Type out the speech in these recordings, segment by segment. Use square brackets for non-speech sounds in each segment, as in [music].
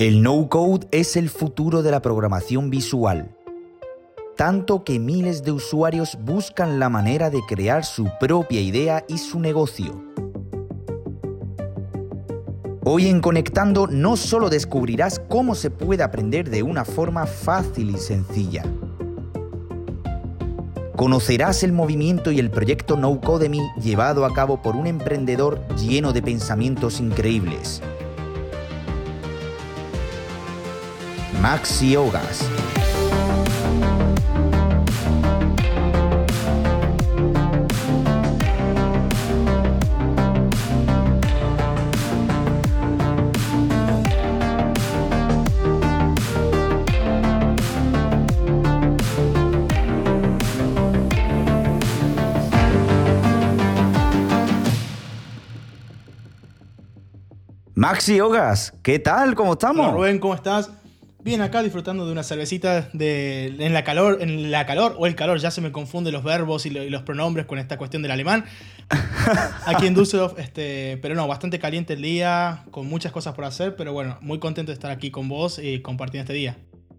El no-code es el futuro de la programación visual, tanto que miles de usuarios buscan la manera de crear su propia idea y su negocio. Hoy en Conectando no solo descubrirás cómo se puede aprender de una forma fácil y sencilla, conocerás el movimiento y el proyecto No Codemy llevado a cabo por un emprendedor lleno de pensamientos increíbles. Maxi Ogas. Maxi Ogas, ¿qué tal? ¿Cómo estamos? Hola Rubén, ¿cómo estás? Bien, acá disfrutando de una cervecita de, en la calor, en la calor o el calor, ya se me confunden los verbos y, los pronombres con esta cuestión del alemán. Aquí en Düsseldorf, este, pero no, bastante caliente el día, con muchas cosas por hacer, pero bueno, muy contento de estar aquí con vos y compartiendo este día.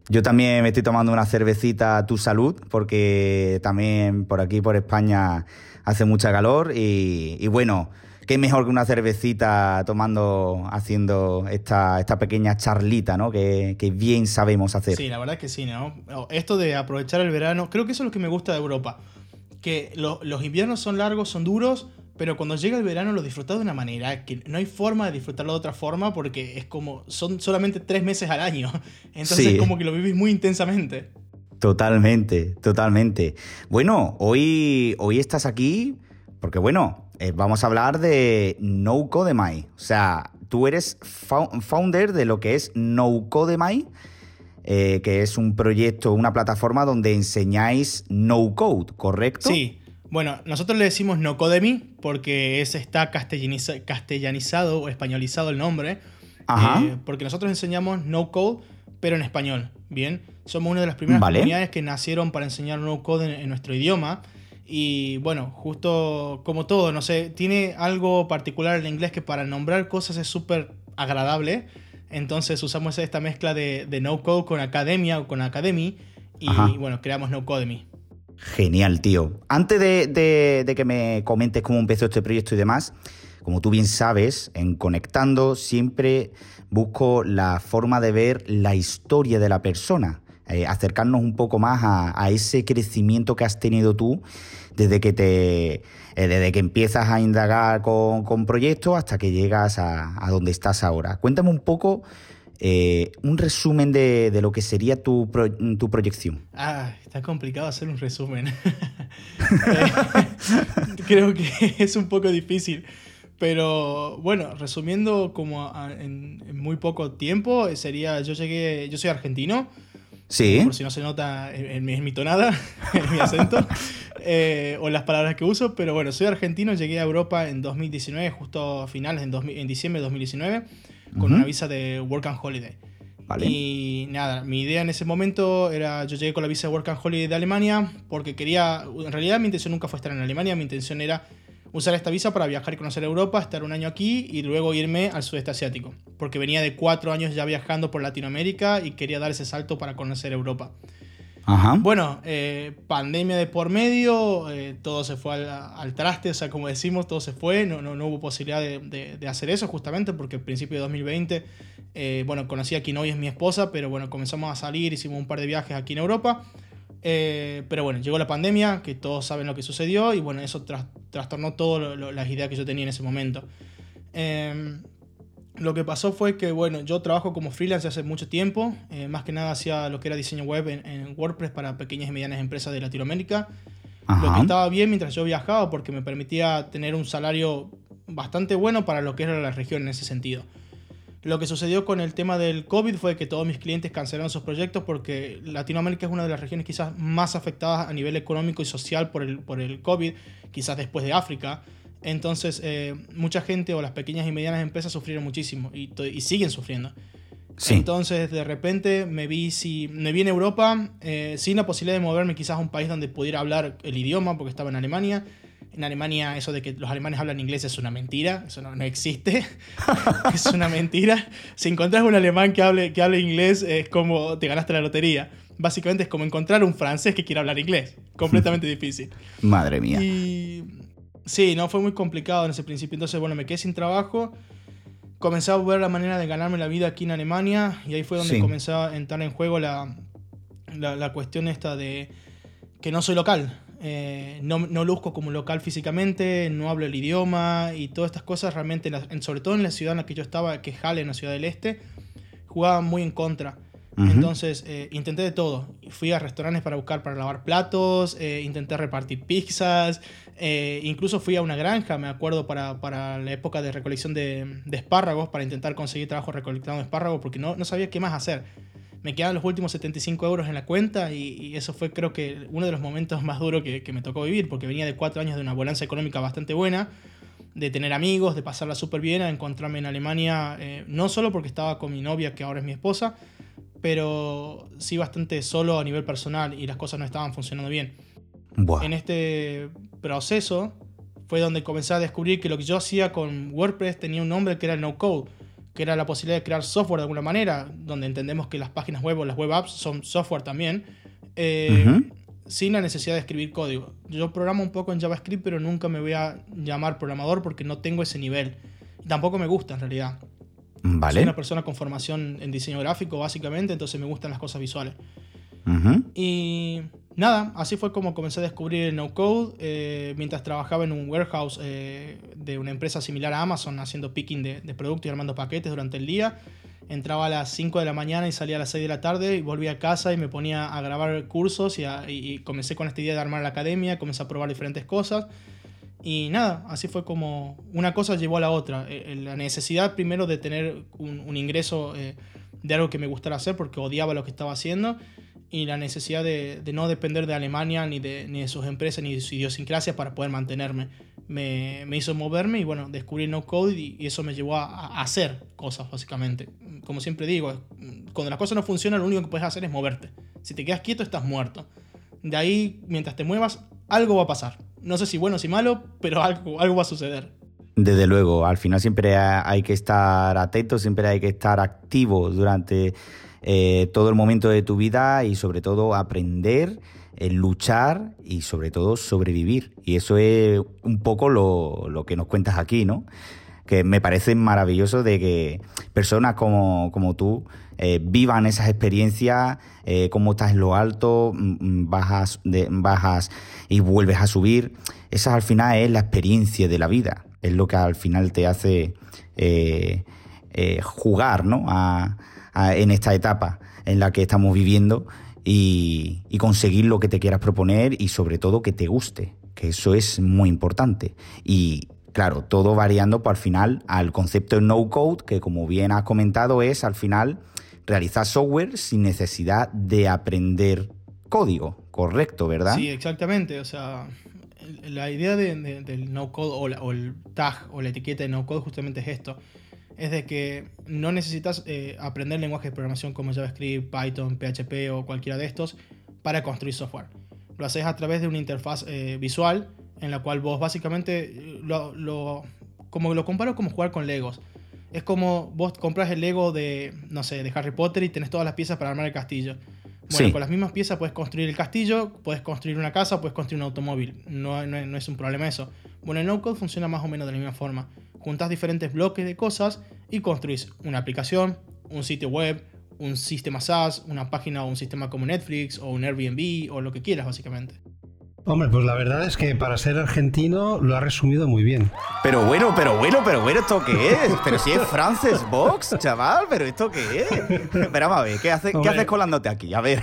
Yo también me estoy tomando una cervecita a tu salud, porque también por aquí, por España, hace mucha calor y, y bueno qué mejor que una cervecita tomando, haciendo esta, esta pequeña charlita, ¿no? Que, bien sabemos hacer. Sí, la verdad que sí, ¿no? Esto de aprovechar el verano, creo que eso es lo que me gusta de Europa. Que los inviernos son largos, son duros, pero cuando llega el verano lo disfrutas de una manera que no hay forma de disfrutarlo de otra forma porque es como, son solamente tres meses al año. [laughs] Entonces es como que lo vivís muy intensamente. Totalmente, totalmente. Bueno, hoy, hoy estás aquí porque bueno, eh, vamos a hablar de No Codemai. O sea, tú eres founder de lo que es No Codemai, eh, que es un proyecto, una plataforma donde enseñáis no code, ¿correcto? Sí. Bueno, nosotros le decimos no codemi porque es, está castellanizado o españolizado el nombre. Ajá. Eh, porque nosotros enseñamos no code, pero en español. Bien, somos una de las primeras comunidades que nacieron para enseñar no code en nuestro idioma. Y bueno, justo como todo, no sé, tiene algo particular el inglés que para nombrar cosas es súper agradable. Entonces usamos esta mezcla de, no code con academia o con academy. Y bueno, creamos no codemy. Genial, tío. Antes de, de, que me comentes cómo empezó este proyecto y demás, como tú bien sabes, en Conectando siempre busco la forma de ver la historia de la persona. Eh, acercarnos un poco más a, ese crecimiento que has tenido tú desde que te eh, desde que empiezas a indagar con, proyectos hasta que llegas a, donde estás ahora. Cuéntame un poco eh, un resumen de, lo que sería tu, tu, proyección. Ah, está complicado hacer un resumen. [laughs] Creo que es un poco difícil. Pero bueno, resumiendo como en, en, muy poco tiempo, sería, yo llegué, yo soy argentino, Sí. Por si no se nota en, mi, tonada, [laughs] en mi acento, eh, o las palabras que uso. Pero bueno, soy argentino, llegué a Europa en 2019, justo a finales, en, en diciembre de 2019, con una visa de Work and Holiday. Vale. Y nada, mi idea en ese momento era, yo llegué con la visa de Work and Holiday de Alemania porque quería, en realidad mi intención nunca fue estar en Alemania, mi intención era usar esta visa para viajar y conocer Europa, estar un año aquí y luego irme al sudeste asiático, porque venía de cuatro años ya viajando por Latinoamérica y quería dar ese salto para conocer Europa. Ajá. Bueno, eh, pandemia de por medio, eh, todo se fue al, traste, o sea, como decimos, todo se fue, no, no, no hubo posibilidad de, de, hacer eso justamente porque al principio de 2020, eh, bueno, conocí a quien hoy es mi esposa, pero bueno, comenzamos a salir, hicimos un par de viajes aquí en Europa eh, pero bueno, llegó la pandemia, que todos saben lo que sucedió, y bueno, eso trastornó todas las ideas que yo tenía en ese momento. Em, lo que pasó fue que, bueno, yo trabajo como freelance hace mucho tiempo, eh, más que nada hacía lo que era diseño web en, WordPress para pequeñas y medianas empresas de Latinoamérica. Lo que estaba bien mientras yo viajaba porque me permitía tener un salario bastante bueno para lo que era la región en ese sentido. Lo que sucedió con el tema del COVID fue que todos mis clientes cancelaron sus proyectos porque Latinoamérica es una de las regiones quizás más afectadas a nivel económico y social por el, por el COVID, quizás después de África. Entonces, eh, mucha gente o las pequeñas y medianas empresas sufrieron muchísimo y, y siguen sufriendo. Entonces, de repente me vi, si, me vi en Europa eh, sin la posibilidad de moverme quizás a un país donde pudiera hablar el idioma, porque estaba en Alemania. En Alemania eso de que los alemanes hablan inglés es una mentira, eso no, no existe, [laughs] es una mentira. Si encontrás un alemán que hable, que hable inglés es como te ganaste la lotería. Básicamente es como encontrar un francés que quiera hablar inglés, completamente [laughs] difícil. Madre mía. Y sí, no fue muy complicado en ese principio, entonces bueno, me quedé sin trabajo comencé a ver la manera de ganarme la vida aquí en Alemania y ahí fue donde comenzó a entrar en juego la, la, cuestión esta de que no soy local. Eh, no, no luzco como local físicamente, no hablo el idioma y todas estas cosas realmente, sobre todo en la ciudad en la que yo estaba, que es Halle, en la ciudad del este, jugaban muy en contra. Entonces eh, intenté de todo. Fui a restaurantes para buscar para lavar platos, eh, intenté repartir pizzas, incluso fui a una granja, me acuerdo, para, para la época de recolección de, de, espárragos, para intentar conseguir trabajo recolectando espárragos, porque no, no sabía qué más hacer. Me quedaban los últimos 75 euros en la cuenta y, eso fue creo que uno de los momentos más duros que, que me tocó vivir, porque venía de cuatro años de una bonanza económica bastante buena de tener amigos, de pasarla súper bien, a encontrarme en Alemania, no solo porque estaba con mi novia, que ahora es mi esposa, pero sí bastante solo a nivel personal y las cosas no estaban funcionando bien. En este proceso fue donde comencé a descubrir que lo que yo hacía con WordPress tenía un nombre que era el no code, que era la posibilidad de crear software de alguna manera, donde entendemos que las páginas web o las web apps son software también, eh, sin la necesidad de escribir código. Yo programo un poco en JavaScript, pero nunca me voy a llamar programador porque no tengo ese nivel. tampoco me gusta en realidad. Soy una persona con formación en diseño gráfico, básicamente, entonces me gustan las cosas visuales. Y nada, así fue como comencé a descubrir el no-code eh, mientras trabajaba en un warehouse eh, de una empresa similar a Amazon, haciendo picking de, productos y armando paquetes durante el día. Entraba a las 5 de la mañana y salía a las 6 de la tarde y volvía a casa y me ponía a grabar cursos y, comencé con esta idea de armar la academia, comencé a probar diferentes cosas. Y nada, así fue como una cosa llevó a la otra. Eh, la necesidad primero de tener un, ingreso de algo que me gustara hacer porque odiaba lo que estaba haciendo y la necesidad de, no depender de Alemania ni de, ni de, sus empresas ni de su idiosincrasia para poder mantenerme. Me, hizo moverme y bueno, descubrí no code y, eso me llevó a, hacer cosas básicamente. Como siempre digo, cuando las cosas no funcionan lo único que puedes hacer es moverte. Si te quedas quieto estás muerto. De ahí, mientras te muevas, algo va a pasar. No sé si bueno o si malo, pero algo, algo va a suceder. Desde luego, al final siempre hay que estar atento, siempre hay que estar activo durante eh, todo el momento de tu vida y sobre todo aprender, eh, luchar y sobre todo sobrevivir. Y eso es un poco lo, lo que nos cuentas aquí, ¿no? que me parece maravilloso de que personas como, como tú eh, vivan esas experiencias, eh, cómo estás en lo alto, mm, mm, bajas, bajas y vuelves a subir. Esa al final es la experiencia de la vida, es lo que al final te hace jugar ¿no? En esta etapa en la que estamos viviendo y, conseguir lo que te quieras proponer y sobre todo que te guste, que eso es muy importante. Y Claro, todo variando por al final al concepto de no code, que como bien has comentado es al final realizar software sin necesidad de aprender código, correcto, ¿verdad? Sí, exactamente. O sea, la idea del no code o, el tag o la etiqueta de no code justamente es esto. Es de que no necesitas eh, aprender lenguajes de programación como JavaScript, Python, PHP o cualquiera de estos para construir software. Lo haces a través de una interfaz eh, visual en la cual vos básicamente lo, lo, como lo comparo como jugar con Legos. Es como vos compras el Lego de, no sé, de Harry Potter y tenés todas las piezas para armar el castillo. Bueno, con las mismas piezas puedes construir el castillo, puedes construir una casa, puedes construir un automóvil. No, no, no es un problema eso. Bueno, el no-code funciona más o menos de la misma forma. Juntas diferentes bloques de cosas y construís una aplicación, un sitio web, un sistema SaaS, una página o un sistema como Netflix o un Airbnb o lo que quieras básicamente. Hombre, pues la verdad es que para ser argentino lo ha resumido muy bien. Pero bueno, pero bueno, pero bueno, ¿esto qué es? Pero si es Frances Box, chaval, pero ¿esto qué es? Espera, a ver, ¿qué, hace, ¿qué haces colándote aquí? A ver.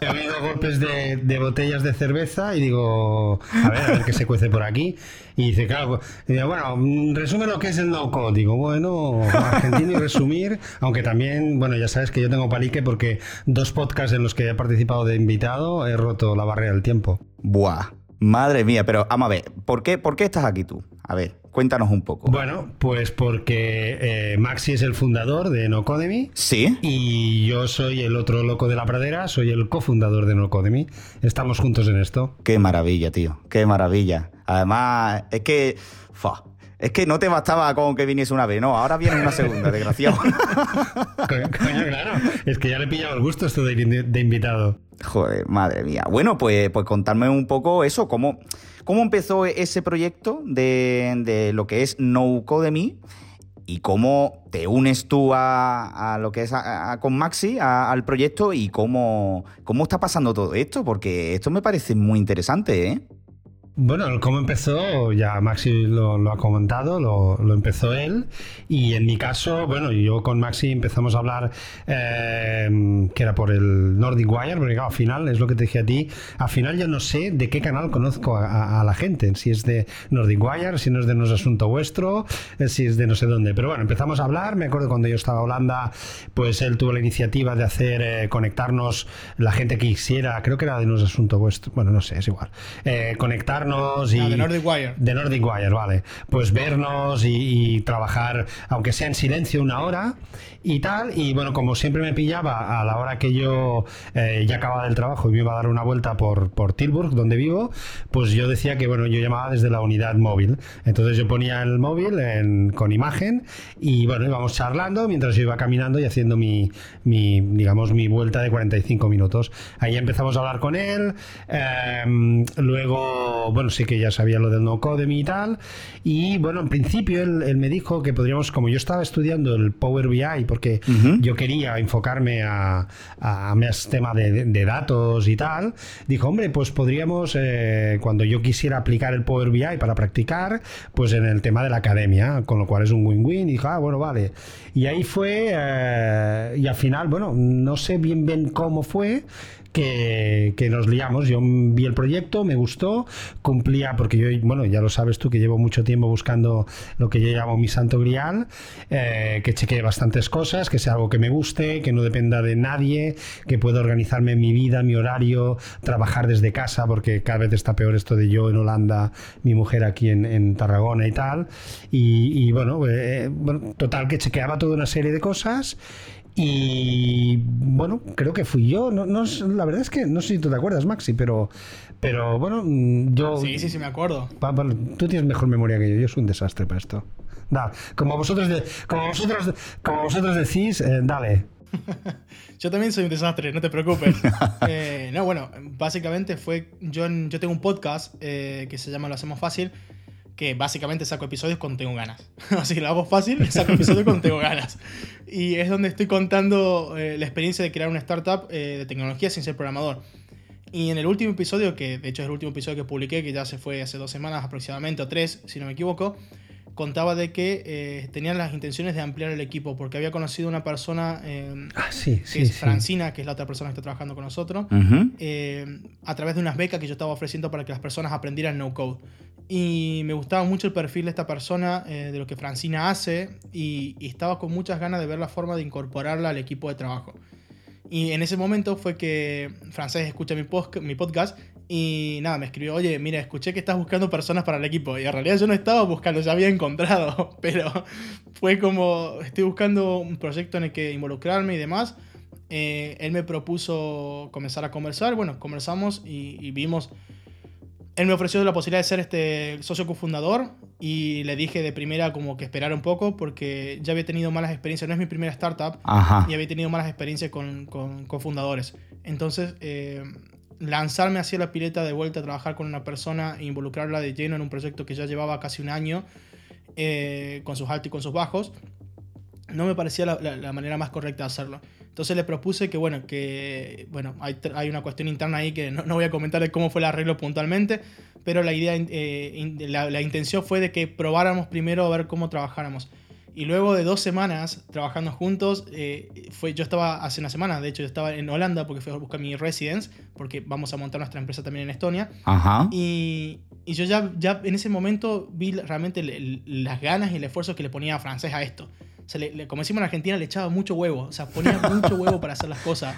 He oído golpes de, botellas de cerveza y digo, a ver, a ver qué se cuece por aquí. Y dice, claro, bueno, resume lo que es el no code. Digo, bueno, argentino y resumir, [laughs] aunque también, bueno, ya sabes que yo tengo palique porque dos podcasts en los que he participado de invitado he roto la barrera del tiempo. Buah, madre mía, pero vamos a ver, ¿por qué, ¿por qué estás aquí tú? A ver, cuéntanos un poco. Bueno, pues porque eh, Maxi es el fundador de Nocodemy. Sí. Y yo soy el otro loco de la pradera, soy el cofundador de Nocodemy. Estamos juntos en esto. Qué maravilla, tío. Qué maravilla. Además, es que. Es que no te bastaba con que viniese una vez, no, ahora viene una segunda, desgraciado. [laughs] Coño, claro, es que ya le he pillado el gusto esto de, de invitado. Joder, madre mía. Bueno, pues, pues contarme un poco eso, cómo, cómo empezó ese proyecto de, lo que es No Code y cómo te unes tú a, lo que es con Maxi, al proyecto y cómo, cómo está pasando todo esto, porque esto me parece muy interesante, ¿eh? Bueno, cómo empezó, ya Maxi lo, ha comentado, lo, empezó él. Y en mi caso, bueno, yo con Maxi empezamos a hablar, eh, que era por el Nordic Wire, porque al final, es lo que te dije a ti, al final yo no sé de qué canal conozco a, la gente, si es de Nordic Wire, si no es de No Asunto Vuestro, eh, si es de no sé dónde. Pero bueno, empezamos a hablar, me acuerdo cuando yo estaba en Holanda, pues él tuvo la iniciativa de hacer, eh, conectarnos la gente que quisiera, creo que era de No Asunto Vuestro, bueno, no sé, es igual, conectarnos y... Ah, de Nordic Wire. De Nordic Wire, vale. Pues vernos y, trabajar, aunque sea en silencio, una hora y tal. Y bueno, como siempre me pillaba a la hora que yo eh, ya acababa del trabajo y me iba a dar una vuelta por, por Tilburg, donde vivo, pues yo decía que, bueno, yo llamaba desde la unidad móvil. Entonces yo ponía el móvil con imagen y, bueno, íbamos charlando mientras yo iba caminando y haciendo mi, mi digamos, mi vuelta de 45 minutos. Ahí empezamos a hablar con él. Em, luego, bueno, sí que ya sabía lo del no code y tal. Y bueno, en principio él, me dijo que podríamos, como yo estaba estudiando el Power BI, porque yo quería enfocarme a, a, más tema de, datos y tal, dijo, hombre, pues podríamos, eh, cuando yo quisiera aplicar el Power BI para practicar, pues en el tema de la academia, con lo cual es un win-win. Y dijo, ah, bueno, vale. Y ahí fue, eh, y al final, bueno, no sé bien bien cómo fue, que, nos liamos. Yo vi el proyecto, me gustó, cumplía, porque yo, bueno, ya lo sabes tú que llevo mucho tiempo buscando lo que yo llamo mi santo grial, eh, que chequee bastantes cosas, que sea algo que me guste, que no dependa de nadie, que pueda organizarme mi vida, mi horario, trabajar desde casa, porque cada vez está peor esto de yo en Holanda, mi mujer aquí en, Tarragona y tal. Y, eh, bueno, total que chequeaba toda una serie de cosas y bueno, creo que fui yo. No, no, la verdad es que no sé si tú te acuerdas, Maxi, pero, pero bueno, mm, yo. Sí, sí, sí, me acuerdo. tú tienes mejor memoria que yo. Yo soy un desastre para esto. Da, como vosotros, como vosotros, como vosotros decís, eh, dale. [laughs] yo también soy un desastre, no te preocupes. [laughs] Eh, no, bueno, básicamente fue. Yo, yo tengo un podcast eh, que se llama Lo Hacemos Fácil que básicamente saco episodios cuando tengo ganas. [laughs] Así que lo hago fácil, saco episodios cuando tengo ganas. Y es donde estoy contando eh, la experiencia de crear una startup eh, de tecnología sin ser programador. Y en el último episodio, que de hecho es el último episodio que publiqué, que ya se fue hace dos semanas aproximadamente, o tres, si no me equivoco, contaba de que eh, tenían las intenciones de ampliar el equipo, porque había conocido una persona, ah, sí, que es Francina, que es la otra persona que está trabajando con nosotros, a través de unas becas que yo estaba ofreciendo para que las personas aprendieran no code. Y me gustaba mucho el perfil de esta persona, eh, de lo que Francina hace, y, estaba con muchas ganas de ver la forma de incorporarla al equipo de trabajo. Y en ese momento fue que Francés escucha mi, mi podcast y nada, me escribió, oye, mira, escuché que estás buscando personas para el equipo. Y en realidad yo no estaba buscando, ya había encontrado, [laughs] pero fue como, estoy buscando un proyecto en el que involucrarme y demás. Eh, él me propuso comenzar a conversar, bueno, conversamos y, y vimos él me ofreció la posibilidad de ser este socio cofundador y le dije de primera como que esperara un poco porque ya había tenido malas experiencias, no es mi primera startup y había tenido malas experiencias con, con cofundadores. Entonces, eh, lanzarme hacia la pileta de vuelta a trabajar con una persona e involucrarla de lleno en un proyecto que ya llevaba casi un año, eh, con sus altos y con sus bajos, no me parecía la manera más correcta de hacerlo. Entonces le propuse que, bueno, que, bueno, hay, hay una cuestión interna ahí que no, no, voy a comentar de cómo fue el arreglo puntualmente, pero la idea, eh, la, la, intención fue de que probáramos primero a ver cómo trabajáramos. Y luego de dos semanas trabajando juntos, eh, fue, yo estaba hace una semana, de hecho yo estaba en Holanda porque fui a buscar mi residence, porque vamos a montar nuestra empresa también en Estonia. Ajá. Y, y yo ya, ya en ese momento vi realmente las ganas y el esfuerzo que le ponía a Francés a esto. Sea, le, como decimos en Argentina, le echaba mucho huevo. O sea, ponía mucho huevo para hacer las cosas.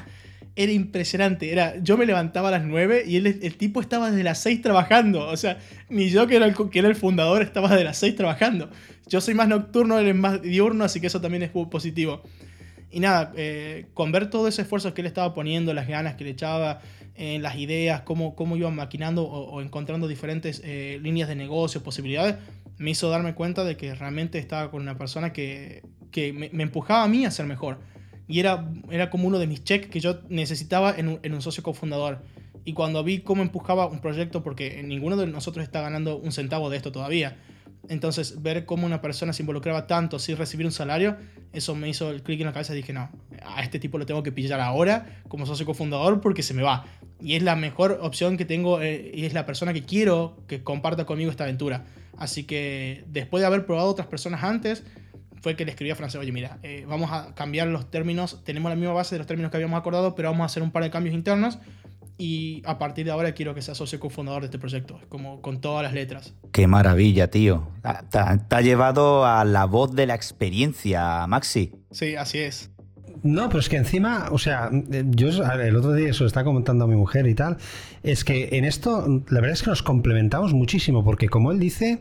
era impresionante. Era, yo me levantaba a las 9 y él, el tipo estaba desde las 6 trabajando. O sea, ni yo que era, el, que era el fundador estaba desde las 6 trabajando. Yo soy más nocturno, él es más diurno, así que eso también es positivo. Y nada, eh, con ver todo ese esfuerzo que él estaba poniendo, las ganas que le echaba, en las ideas, cómo, cómo iba maquinando o, encontrando diferentes eh, líneas de negocio, posibilidades, me hizo darme cuenta de que realmente estaba con una persona que, que me, empujaba a mí a ser mejor. Y era, era como uno de mis checks que yo necesitaba en un, en un socio cofundador. Y cuando vi cómo empujaba un proyecto, porque ninguno de nosotros está ganando un centavo de esto todavía, entonces, ver cómo una persona se involucraba tanto sin recibir un salario, eso me hizo el clic en la cabeza y dije, no, a este tipo lo tengo que pillar ahora como socio cofundador porque se me va. Y es la mejor opción que tengo eh, y es la persona que quiero que comparta conmigo esta aventura. Así que después de haber probado otras personas antes, fue que le escribí a Francés, oye, mira, eh, vamos a cambiar los términos, tenemos la misma base de los términos que habíamos acordado, pero vamos a hacer un par de cambios internos y a partir de ahora quiero que sea socio cofundador de este proyecto, como con todas las letras. Qué maravilla, tío. Te, ha llevado a la voz de la experiencia, Maxi. Sí, así es. No, pero es que encima, o sea, yo el otro día eso está comentando a mi mujer y tal, es que en esto la verdad es que nos complementamos muchísimo, porque como él dice,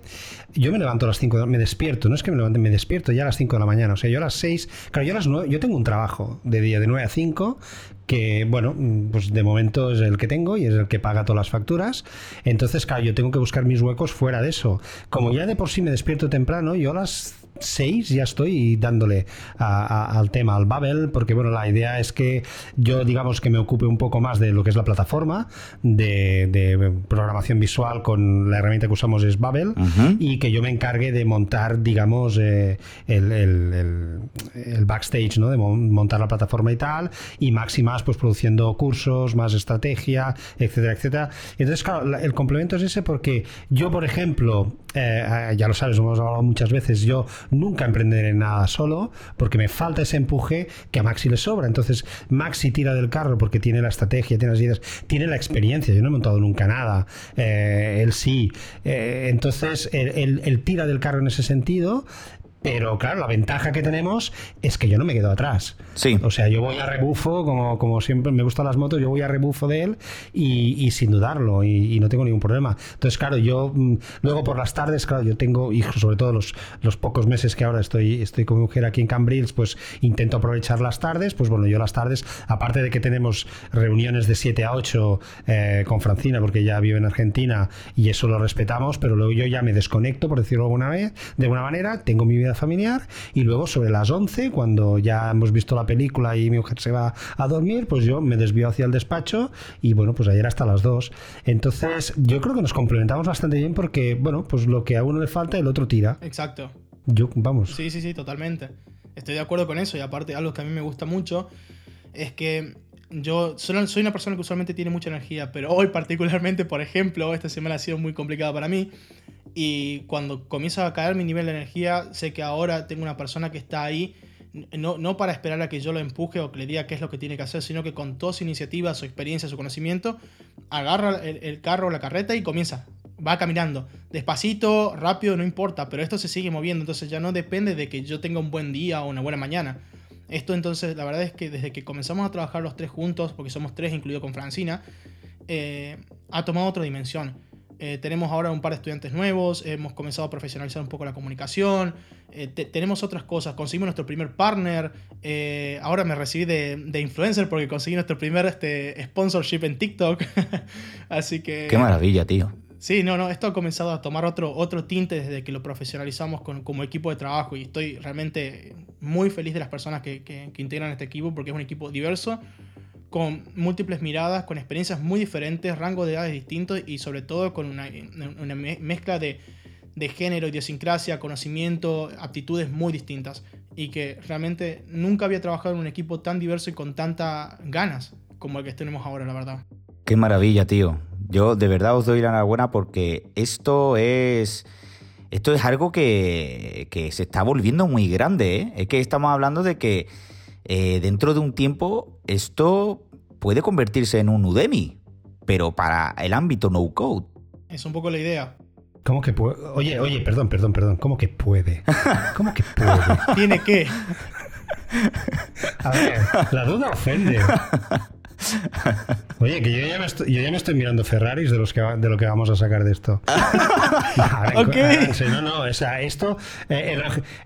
yo me levanto a las 5, me despierto, no es que me levante, me despierto ya a las 5 de la mañana, o sea, yo a las 6, claro, yo a las 9, yo tengo un trabajo de día de 9 a 5, que bueno, pues de momento es el que tengo y es el que paga todas las facturas. Entonces, claro, yo tengo que buscar mis huecos fuera de eso. Como ya de por sí me despierto temprano, yo a las 6 ya estoy dándole al tema, al Babel, porque bueno, la idea es que yo digamos que me ocupe un poco más de lo que es la plataforma de, programación visual con la herramienta que usamos es Babel y que yo me encargue de montar, digamos, eh, el, el, backstage, ¿no? De montar la plataforma y tal, y máximas pues produciendo cursos, más estrategia, etcétera, etcétera. Entonces, claro, el complemento es ese porque yo, por ejemplo, eh, ya lo sabes, hemos hablado muchas veces, yo nunca emprenderé nada solo porque me falta ese empuje que a Maxi le sobra. Entonces, Maxi tira del carro porque tiene la estrategia, tiene las ideas, tiene la experiencia. Yo no he montado nunca nada, eh, él sí. Eh, entonces, él, tira del carro en ese sentido pero claro, la ventaja que tenemos es que yo no me quedo atrás. Sí. O sea, yo voy a rebufo, como, como siempre me gustan las motos, yo voy a rebufo de él y, sin dudarlo, y, no tengo ningún problema. Entonces, claro, yo mm, luego por las tardes, claro, yo tengo hijos, sobre todo los, los pocos meses que ahora estoy, estoy con mi mujer aquí en Cambrils, pues intento aprovechar las tardes. Pues bueno, yo las tardes, aparte de que tenemos reuniones de 7 a 8 eh, con Francina, porque ella vive en Argentina y eso lo respetamos, pero luego yo ya me desconecto, por decirlo alguna vez, de alguna manera, tengo mi vida familiar y luego sobre las 11, cuando ya hemos visto la película y mi mujer se va a dormir, pues yo me desvío hacia el despacho y bueno, pues ayer hasta las 2. Entonces yo creo que nos complementamos bastante bien porque, bueno, pues lo que a uno le falta el otro tira. Exacto. Yo, vamos. Sí, sí, sí, totalmente. Estoy de acuerdo con eso y aparte algo que a mí me gusta mucho es que yo soy una persona que usualmente tiene mucha energía, pero hoy particularmente, por ejemplo, esta semana ha sido muy complicada para mí y cuando comienza a caer mi nivel de energía, sé que ahora tengo una persona que está ahí, no, no para esperar a que yo lo empuje o que le diga qué es lo que tiene que hacer, sino que con toda su iniciativa, su experiencia, su conocimiento, agarra el, carro o la carreta y comienza. Va caminando. Despacito, rápido, no importa, pero esto se sigue moviendo, entonces ya no depende de que yo tenga un buen día o una buena mañana. Esto entonces, la verdad es que desde que comenzamos a trabajar los tres juntos, porque somos tres incluido con Francina, eh, ha tomado otra dimensión eh, tenemos ahora un par de estudiantes nuevos, hemos comenzado a profesionalizar un poco la comunicación, eh, tenemos otras cosas, conseguimos nuestro primer partner, eh, ahora me recibí de, influencer porque conseguí nuestro primer este, sponsorship en TikTok, [laughs] así que... Qué maravilla, tío. Sí, no, no, esto ha comenzado a tomar otro, otro tinte desde que lo profesionalizamos como equipo de trabajo y estoy realmente muy feliz de las personas que, que integran este equipo porque es un equipo diverso, con múltiples miradas, con experiencias muy diferentes, rangos de edades distintos y sobre todo con una, mezcla de, género, idiosincrasia, conocimiento, aptitudes muy distintas. Y que realmente nunca había trabajado en un equipo tan diverso y con tantas ganas como el que tenemos ahora, la verdad. Qué maravilla, tío. Yo de verdad os doy la enhorabuena porque esto es... Esto es algo que, que se está volviendo muy grande. ¿eh? Es que estamos hablando de que eh, dentro de un tiempo esto puede convertirse en un Udemy, pero para el ámbito no code. Es un poco la idea. ¿Cómo que puede? Oye, oye, perdón, perdón, perdón. ¿Cómo que puede? ¿Cómo que puede? [laughs] ¿Tiene qué? A ver, la duda ofende. Oye, que yo ya, me estoy, yo ya me estoy mirando Ferraris de, los que, de lo que vamos a sacar de esto. [laughs] Ok. No, no, o sea, esto, eh,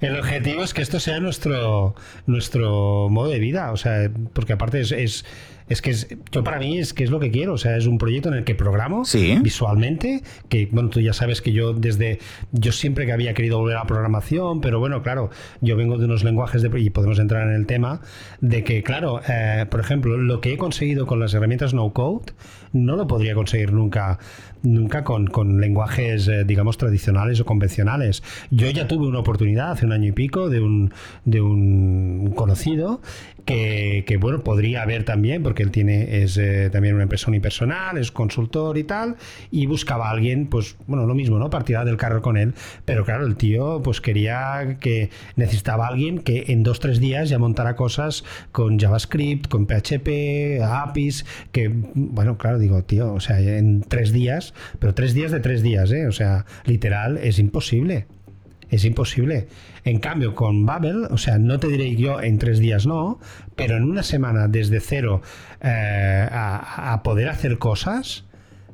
el, el objetivo es que esto sea nuestro, nuestro modo de vida, o sea, porque aparte es, es es que es, yo para mí es que es lo que quiero, o sea, es un proyecto en el que programo Sí. visualmente, que bueno, tú ya sabes que yo desde, yo siempre que había querido volver a la programación, pero bueno, claro, yo vengo de unos lenguajes de, y podemos entrar en el tema, de que claro, eh, por ejemplo, lo que he conseguido con las herramientas no code, no lo podría conseguir nunca nunca con, con lenguajes, eh, digamos, tradicionales o convencionales. Yo ya tuve una oportunidad hace un año y pico de un, de un conocido que, bueno, podría haber también, porque él tiene, es eh, también una empresa unipersonal, es consultor y tal, y buscaba a alguien, pues, bueno, lo mismo, ¿no? Partida del carro con él, pero claro, el tío, pues quería que necesitaba a alguien que en dos, tres días ya montara cosas con JavaScript, con PHP, APIs, que, bueno, claro, digo, tío, o sea, en tres días, pero tres días de tres días, ¿eh? O sea, literal, es imposible. Es imposible. En cambio, con Babel, o sea, no te diré yo en tres días no, pero en una semana desde cero eh, a, poder hacer cosas,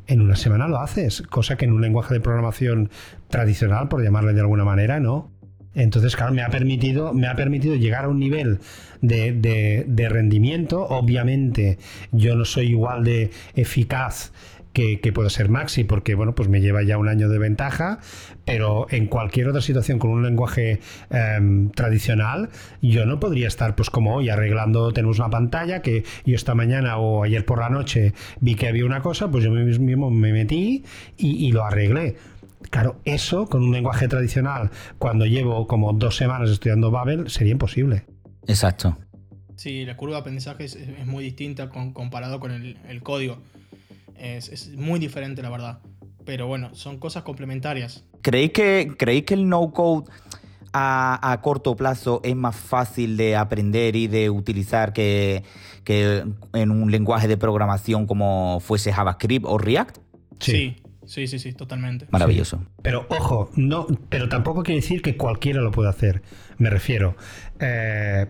en una semana lo haces, cosa que en un lenguaje de programación tradicional, por llamarle de alguna manera, no. Entonces, claro, me ha permitido, me ha permitido llegar a un nivel de rendimiento. Obviamente, yo no soy igual de eficaz que, que, puede ser Maxi, porque bueno, pues me lleva ya un año de ventaja, pero en cualquier otra situación con un lenguaje eh, tradicional, yo no podría estar pues como hoy arreglando, tenemos una pantalla que yo esta mañana o ayer por la noche vi que había una cosa, pues yo mismo me metí y, y lo arreglé. Claro, eso con un lenguaje tradicional, cuando llevo como dos semanas estudiando Babel, sería imposible. Exacto. Sí, la curva de aprendizaje es, es muy distinta con, comparado con el, el código. Es, es, muy diferente, la verdad. Pero bueno, son cosas complementarias. ¿Creéis que, ¿creéis que el no-code a, a, corto plazo es más fácil de aprender y de utilizar que, que, en un lenguaje de programación como fuese JavaScript o React? Sí. sí. Sí, sí, sí, totalmente. Maravilloso. Sí. Pero ojo, no, pero tampoco quiere decir que cualquiera lo pueda hacer. Me refiero. Eh,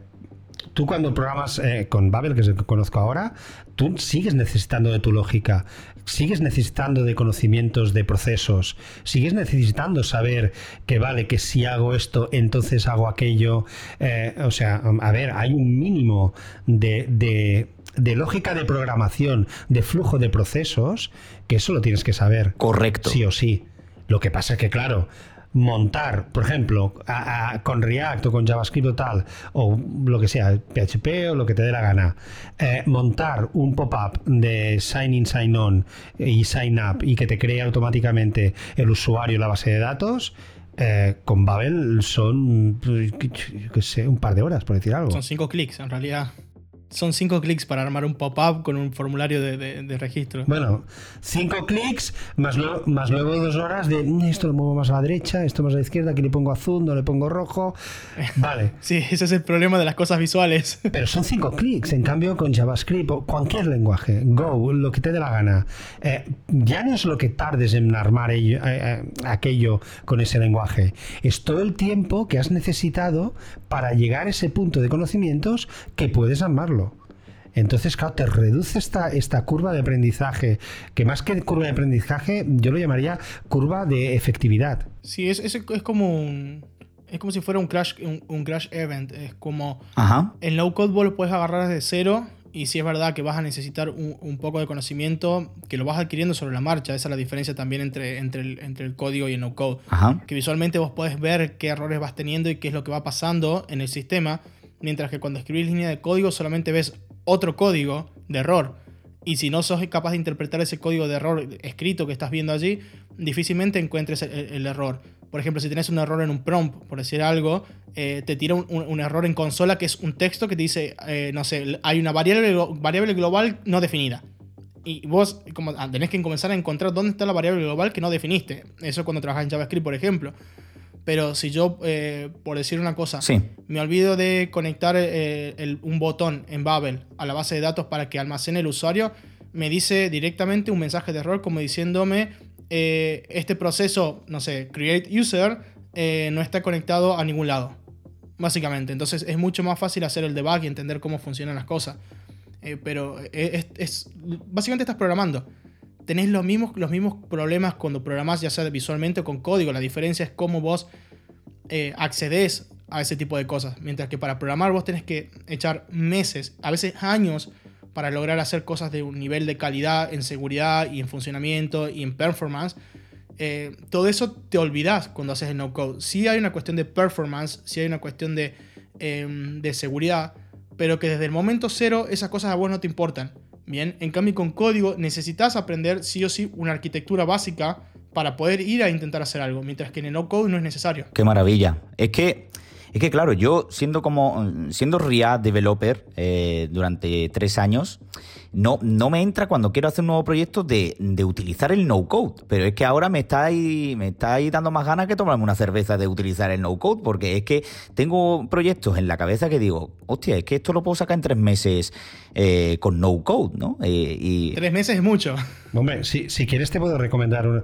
tú cuando programas eh, con Babel, que es el que conozco ahora, tú sigues necesitando de tu lógica, sigues necesitando de conocimientos de procesos, sigues necesitando saber que vale, que si hago esto, entonces hago aquello. Eh, o sea, a ver, hay un mínimo de, de de lógica de programación, de flujo de procesos, que eso lo tienes que saber. Correcto. Sí o sí. Lo que pasa es que, claro, montar, por ejemplo, a, con React o con JavaScript o tal, o lo que sea, PHP o lo que te dé la gana, eh, montar un pop-up de sign in, sign on y sign up y que te cree automáticamente el usuario la base de datos, eh, con Babel son, qué sé, un par de horas, por decir algo. Son cinco clics, en realidad son cinco clics para armar un pop-up con un formulario de, de, de, registro. Bueno, cinco clics más, lo, más luego dos horas de esto lo muevo más a la derecha, esto más a la izquierda, aquí le pongo azul, no le pongo rojo. [laughs] Vale. sí, ese es el problema de las cosas visuales. [laughs] Pero son cinco clics, en cambio con JavaScript o cualquier lenguaje, Go, lo que te dé la gana, eh, ya no es lo que tardes en armar ello, eh, eh, aquello con ese lenguaje, es todo el tiempo que has necesitado para llegar a ese punto de conocimientos que puedes armarlo. Entonces, claro, te reduce esta, esta curva de aprendizaje, que más que curva de aprendizaje, yo lo llamaría curva de efectividad. Sí, es, es, es como un. Es como si fuera un crash, un, un crash event. Es como. Ajá. El low code vos lo puedes agarrar desde cero. Y si es verdad que vas a necesitar un, un, poco de conocimiento que lo vas adquiriendo sobre la marcha. Esa es la diferencia también entre, entre, el, entre el código y el no code. Ajá. Que visualmente vos podés ver qué errores vas teniendo y qué es lo que va pasando en el sistema. Mientras que cuando escribís línea de código solamente ves otro código de error. Y si no sos capaz de interpretar ese código de error escrito que estás viendo allí, difícilmente encuentres el, error. Por ejemplo, si tenés un error en un prompt, por decir algo, eh, te tira un, error en consola que es un texto que te dice, eh, no sé, hay una variable, variable global no definida. Y vos como, tenés que comenzar a encontrar dónde está la variable global que no definiste. Eso cuando trabajas en JavaScript, por ejemplo. Pero si yo, eh, por decir una cosa, sí. me olvido de conectar eh, el, un botón en Babel a la base de datos para que almacene el usuario, me dice directamente un mensaje de error como diciéndome eh, este proceso, no sé, create user, no está conectado a ningún lado. Básicamente. Entonces es mucho más fácil hacer el debug y entender cómo funcionan las cosas. pero es, básicamente estás programando. Tenés los mismos, los mismos problemas cuando programás, ya sea visualmente o con código. La diferencia es cómo vos eh, accedes a ese tipo de cosas. Mientras que para programar vos tenés que echar meses, a veces años, para lograr hacer cosas de un nivel de calidad en seguridad y en funcionamiento y en performance. Eh, todo eso te olvidas cuando haces el no code. Sí hay una cuestión de performance, sí hay una cuestión de, em, de seguridad, pero que desde el momento cero esas cosas a vos no te importan. Bien, en cambio con código necesitas aprender sí o sí una arquitectura básica para poder ir a intentar hacer algo, mientras que en el no code no es necesario. Qué maravilla. Es que es que claro, yo siendo como siendo React developer eh, durante tres años, no, no me entra cuando quiero hacer un nuevo proyecto de, utilizar el no code. Pero es que ahora me estáis, me estáis dando más ganas que tomarme una cerveza de utilizar el no code, porque es que tengo proyectos en la cabeza que digo, hostia, es que esto lo puedo sacar en tres meses eh, con no code, ¿no? Eh, y... Tres meses es mucho. [laughs] Hombre, si, quieres te puedo recomendar una,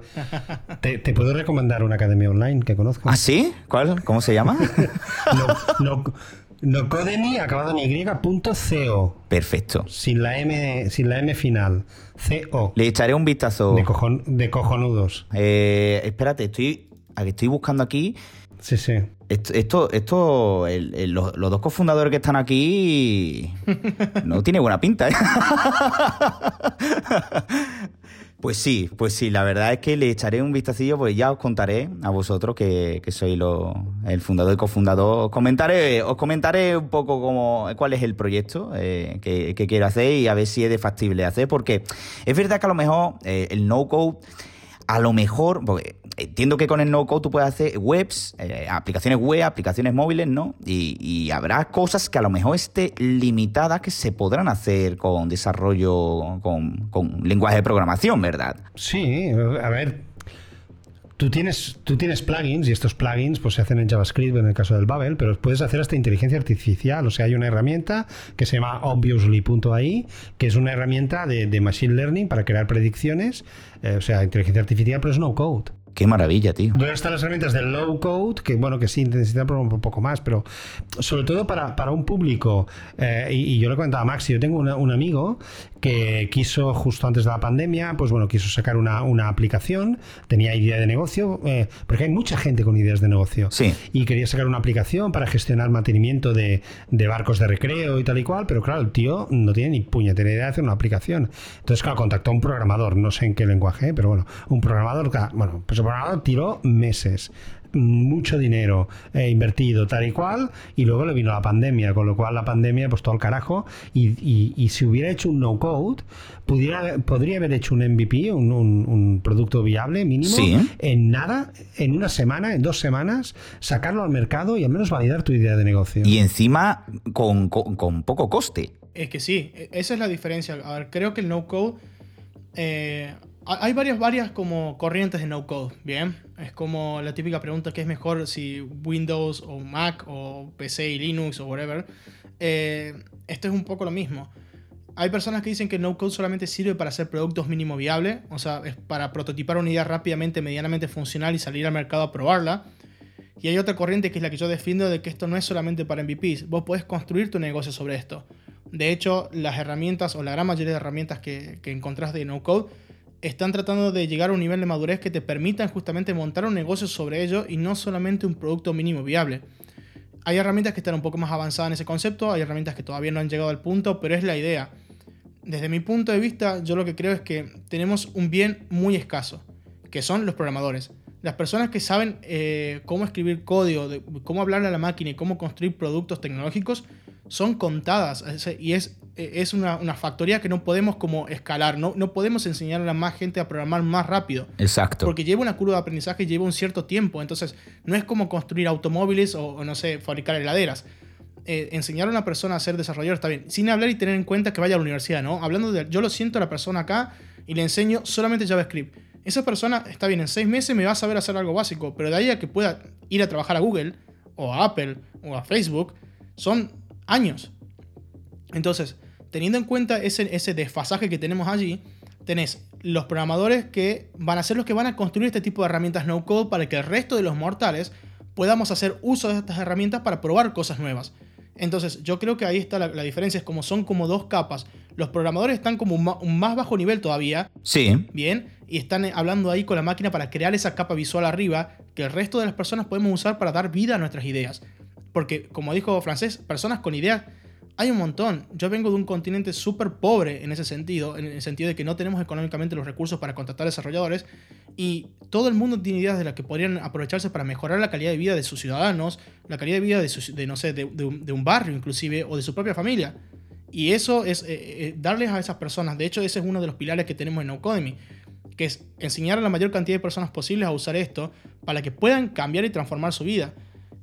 te, puedo recomendar una academia online que conozco. ¿Ah, sí? ¿Cuál? ¿Cómo se llama? [laughs] no, Nocodemy acabado en y.co. Perfecto. Sin la M, sin la M final. CO. Le echaré un vistazo. De, de cojonudos. Eh, espérate, estoy, estoy buscando aquí. Sí, sí. Esto, esto, los, dos cofundadores que están aquí [laughs] no tiene buena pinta. ¿eh? [laughs] Pues sí, pues sí, la verdad es que le echaré un vistacillo, pues ya os contaré a vosotros que, que sois el fundador y cofundador. Os comentaré, os comentaré un poco cómo, cuál es el proyecto eh, que, quiero hacer y a ver si es de factible hacer, porque es verdad que a lo mejor eh, el no-code a lo mejor, porque entiendo que con el no-code tú puedes hacer webs, eh, aplicaciones web, aplicaciones móviles, ¿no? Y, habrá cosas que a lo mejor esté limitadas que se podrán hacer con desarrollo, con, lenguaje de programación, ¿verdad? Sí, a ver, Tú tienes, tú tienes plugins y estos plugins pues, se hacen en JavaScript en el caso del Babel, pero puedes hacer hasta inteligencia artificial. O sea, hay una herramienta que se llama obviously.ai, que es una herramienta de, machine learning para crear predicciones. Eh, o sea, inteligencia artificial, pero es no code. Qué maravilla, tío. Luego están las herramientas del low code, que bueno, que sí necesitan un poco más, pero sobre todo para, para un público. Eh, y, yo le comentaba a Maxi, yo tengo un amigo que quiso justo antes de la pandemia, pues bueno, quiso sacar una, una aplicación, tenía idea de negocio, eh, porque hay mucha gente con ideas de negocio. Sí. Y quería sacar una aplicación para gestionar mantenimiento de, de, barcos de recreo y tal y cual, pero claro, el tío no tiene ni puñetera idea de hacer una aplicación. Entonces, claro, contactó a un programador, no sé en qué lenguaje, pero bueno, un programador, bueno, pues tiró meses mucho dinero eh, invertido tal y cual y luego le vino la pandemia con lo cual la pandemia pues todo el carajo y, si hubiera hecho un no code pudiera, podría haber hecho un MVP un, producto viable mínimo en nada en una semana en dos semanas sacarlo al mercado y al menos validar tu idea de negocio. Y encima con, poco coste. Es que sí e, esa es la diferencia. A ver creo que el no code eh, hay varias, varias como corrientes de no code, ¿bien? Es como la típica pregunta que es mejor si Windows o Mac o PC y Linux o whatever. Eh, esto es un poco lo mismo. Hay personas que dicen que no code solamente sirve para hacer productos mínimo viables, o sea, es para prototipar una idea rápidamente, medianamente funcional y salir al mercado a probarla. Y hay otra corriente que es la que yo defiendo de que esto no es solamente para MVPs, vos podés construir tu negocio sobre esto. De hecho, las herramientas o la gran mayoría de herramientas que, que encontrás de no code están tratando de llegar a un nivel de madurez que te permitan justamente montar un negocio sobre ello y no solamente un producto mínimo viable. Hay herramientas que están un poco más avanzadas en ese concepto, hay herramientas que todavía no han llegado al punto, pero es la idea. Desde mi punto de vista, yo lo que creo es que tenemos un bien muy escaso, que son los programadores. Las personas que saben eh, cómo escribir código, cómo hablarle a la máquina y cómo construir productos tecnológicos son contadas y es es una, factoría que no podemos como escalar, no, no podemos enseñar a la más gente a programar más rápido. Exacto. Porque lleva una curva de aprendizaje, lleva un cierto tiempo, entonces no es como construir automóviles o, no sé, fabricar heladeras. Eh, enseñar a una persona a ser desarrollador está bien, sin hablar y tener en cuenta que vaya a la universidad, ¿no? Hablando de, yo lo siento a la persona acá y le enseño solamente JavaScript. Esa persona, está bien, en seis meses me va a saber hacer algo básico, pero de ahí a que pueda ir a trabajar a Google, o a Apple, o a Facebook, son años. Entonces, teniendo en cuenta ese, ese desfasaje que tenemos allí, tenés los programadores que van a ser los que van a construir este tipo de herramientas no code para que el resto de los mortales podamos hacer uso de estas herramientas para probar cosas nuevas. Entonces, yo creo que ahí está la, diferencia, es como son como dos capas. Los programadores están como un, más bajo nivel todavía. Sí. Bien, y están hablando ahí con la máquina para crear esa capa visual arriba que el resto de las personas podemos usar para dar vida a nuestras ideas. Porque, como dijo Francés, personas con ideas hay un montón. Yo vengo de un continente súper pobre en ese sentido, en el sentido de que no tenemos económicamente los recursos para contratar desarrolladores y todo el mundo tiene ideas de las que podrían aprovecharse para mejorar la calidad de vida de sus ciudadanos, la calidad de vida de, no sé, de, un, barrio inclusive o de su propia familia. Y eso es eh, eh, darles a esas personas, de hecho ese es uno de los pilares que tenemos en Nocodemy, que es enseñar a la mayor cantidad de personas posibles a usar esto para que puedan cambiar y transformar su vida.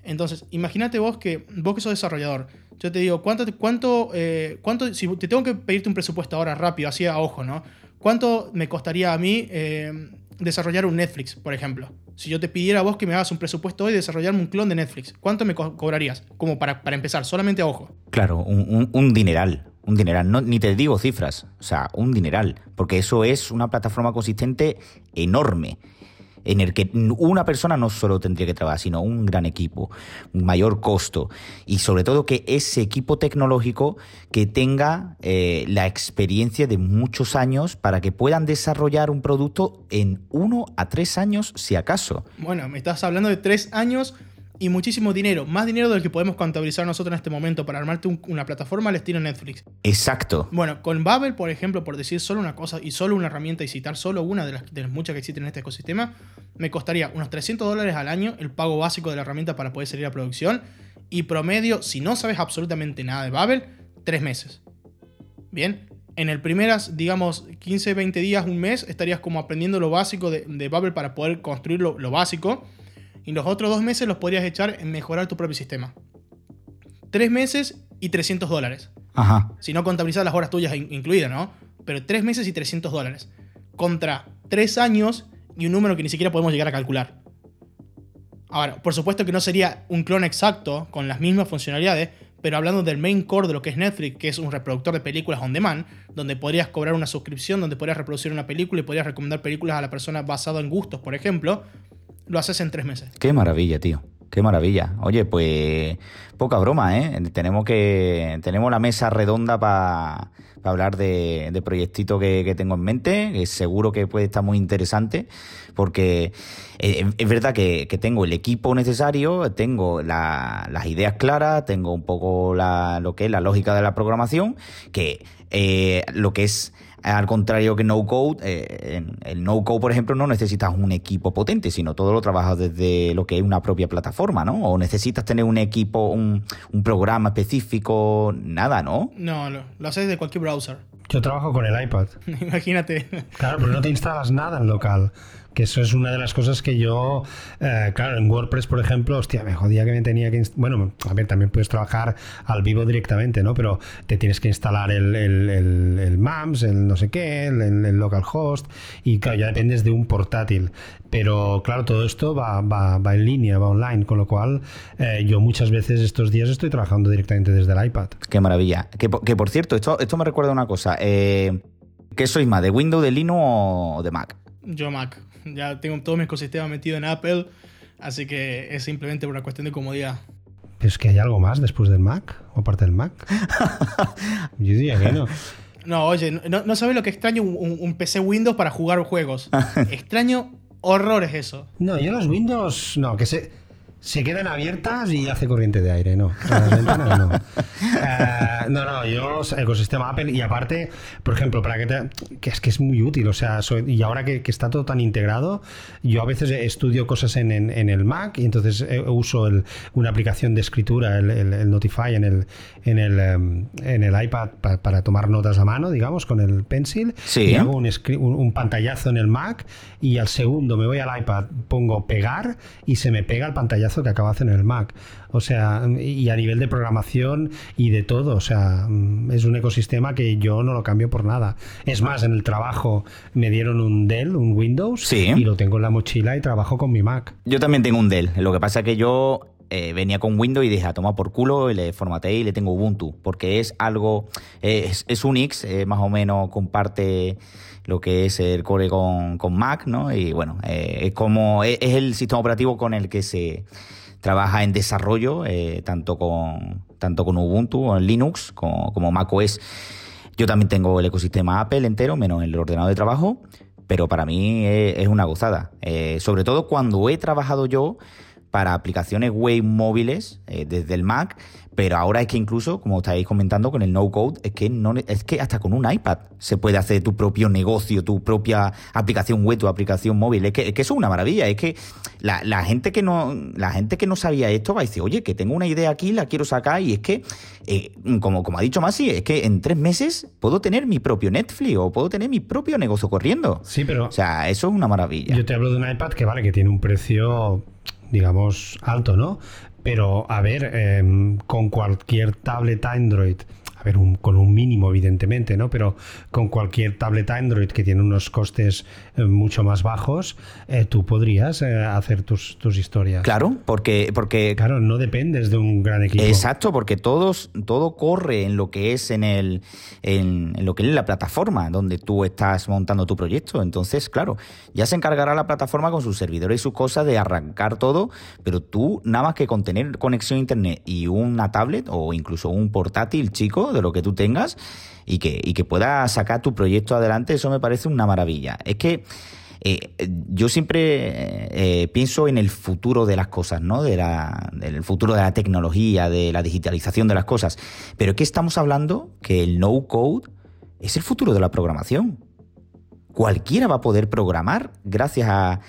Entonces, imagínate vos que vos que sos desarrollador, yo te digo, ¿cuánto, cuánto, eh, cuánto, si te tengo que pedirte un presupuesto ahora rápido, así a ojo, ¿no? ¿Cuánto me costaría a mí eh, desarrollar un Netflix, por ejemplo? Si yo te pidiera a vos que me hagas un presupuesto hoy de desarrollarme un clon de Netflix, ¿cuánto me cobrarías? Como para, para, empezar, solamente a ojo. Claro, un, un, dineral. Un dineral. No, ni te digo cifras, o sea, un dineral. Porque eso es una plataforma consistente enorme en el que una persona no solo tendría que trabajar, sino un gran equipo, un mayor costo y sobre todo que ese equipo tecnológico que tenga eh, la experiencia de muchos años para que puedan desarrollar un producto en uno a tres años si acaso. Bueno, me estás hablando de tres años y muchísimo dinero, más dinero del que podemos contabilizar nosotros en este momento para armarte una plataforma al estilo Netflix. Exacto. Bueno, con Babel, por ejemplo, por decir solo una cosa y solo una herramienta y citar solo una de las, de las muchas que existen en este ecosistema, me costaría unos 300 dólares al año el pago básico de la herramienta para poder salir a producción y promedio, si no sabes absolutamente nada de Babel, tres meses. Bien, en el primeras, digamos, 15, 20 días, un mes, estarías como aprendiendo lo básico de, Babel para poder construir lo, lo básico y los otros dos meses los podrías echar en mejorar tu propio sistema. Tres meses y 300 dólares. Ajá. Si no contabilizas las horas tuyas incluidas, ¿no? Pero tres meses y 300 dólares. Contra tres años y un número que ni siquiera podemos llegar a calcular. Ahora, por supuesto que no sería un clon exacto con las mismas funcionalidades, pero hablando del main core de lo que es Netflix, que es un reproductor de películas on demand, donde podrías cobrar una suscripción, donde podrías reproducir una película y podrías recomendar películas a la persona basado en gustos, por ejemplo, lo haces en tres meses. Qué maravilla, tío. Qué maravilla. Oye, pues poca broma, ¿eh? Tenemos que tenemos la mesa redonda para hablar de, de proyectito que, tengo en mente, que seguro que puede estar muy interesante, porque eh, es verdad que, tengo el equipo necesario, tengo las ideas claras, tengo un poco la, lo que es la lógica de la programación, que eh, lo que es al contrario que no code, eh, en el no code, por ejemplo, no necesitas un equipo potente, sino todo lo trabajas desde lo que es una propia plataforma, ¿no? O necesitas tener un equipo, un, programa específico, nada, ¿no? No, lo, lo haces de cualquier browser. Yo trabajo con el iPad. [laughs] Imagínate. Claro, pero no te instalas nada en local que eso es una de las cosas que yo, eh, claro, en WordPress, por ejemplo, hostia, me jodía que me tenía que... Bueno, a ver, también puedes trabajar al vivo directamente, ¿no? Pero te tienes que instalar el, el, el, MAMS, el no sé qué, el, el, localhost, y claro, ya dependes de un portátil. Pero claro, todo esto va, va, va en línea, va online, con lo cual eh, yo muchas veces estos días estoy trabajando directamente desde el iPad. Qué maravilla. Que, que por cierto, esto, esto me recuerda una cosa. Eh, ¿Qué sois más, de Windows, de Linux o de Mac? Yo Mac [laughs] ya tengo todo mi ecosistema metido en Apple, así que es simplemente por una cuestión de comodidad. ¿Es que hay algo más después del Mac? ¿O aparte del Mac? [laughs] Yo diría que no. No, oye, no, sabes lo que extraño un, un, PC Windows para jugar juegos. [laughs] extraño horrores eso. No, yo los Windows, no, que se se quedan abiertas y hace corriente de aire, no. Las ventanas no. [laughs] Eh, no, no, yo ecosistema Apple y aparte, por ejemplo, para que te, que es que es muy útil, o sea, y ahora que, está todo tan integrado, yo a veces estudio cosas en, el Mac y entonces eh, uso una aplicación de escritura, el, Notify en el, en el, em, en el iPad para, tomar notas a mano, digamos, con el Pencil. Sí. Y hago un, un pantallazo en el Mac y al segundo me voy al iPad, pongo pegar y se me pega el pantallazo que acabas en el Mac. O sea, y a nivel de programación y de todo. O sea, mm, es un ecosistema que yo no lo cambio por nada. Es más, en el trabajo me dieron un Dell, un Windows, y lo tengo en la mochila y trabajo con mi Mac. Yo también tengo un Dell. Lo que pasa es que yo eh, venía con Windows y dije, a tomar por culo, y le formateé y le tengo Ubuntu, porque es algo, es, es Unix, eh, más o menos comparte lo que es el core con, Mac, ¿no? Y bueno, eh, es como, es, el sistema operativo con el que se trabaja en desarrollo, tanto con tanto con Ubuntu o Linux como, como macOS. Yo también tengo el ecosistema Apple entero, menos el ordenador de trabajo, pero para mí es, una gozada. Eh, sobre todo cuando he trabajado yo para aplicaciones web móviles eh, desde el Mac, pero ahora es que incluso, como estáis comentando con el no code, es que no es que hasta con un iPad se puede hacer tu propio negocio, tu propia aplicación web, tu aplicación móvil. Es que, es que eso es una maravilla. Es que la, gente que no, la gente que no sabía esto va a decir, oye, que tengo una idea aquí, la quiero sacar, y es que, eh, como, como ha dicho Masi, es que en tres meses puedo tener mi propio Netflix o puedo tener mi propio negocio corriendo. Sí, pero. O sea, eso es una maravilla. Yo te hablo de un iPad que vale, que tiene un precio digamos, alto, ¿no? Pero, a ver, em, con cualquier tablet Android a ver, con un mínimo, evidentemente, ¿no? Pero con cualquier tablet Android que tiene unos costes mucho más bajos, eh, tú podrías eh, hacer tus, historias. Claro, porque, porque. Claro, no dependes de un gran equipo. Exacto, porque todos, todo corre en lo que es en el. En, lo que es la plataforma donde tú estás montando tu proyecto. Entonces, claro, ya se encargará la plataforma con sus servidores y sus cosas de arrancar todo, pero tú, nada más que con tener conexión a internet y una tablet o incluso un portátil chico de lo que tú tengas y que, y que puedas sacar tu proyecto adelante, eso me parece una maravilla. Es que eh, yo siempre eh, pienso en el futuro de las cosas, ¿no? De la, del futuro de la tecnología, de la digitalización de las cosas. Pero es que estamos hablando que el no code es el futuro de la programación. Cualquiera va a poder programar gracias a,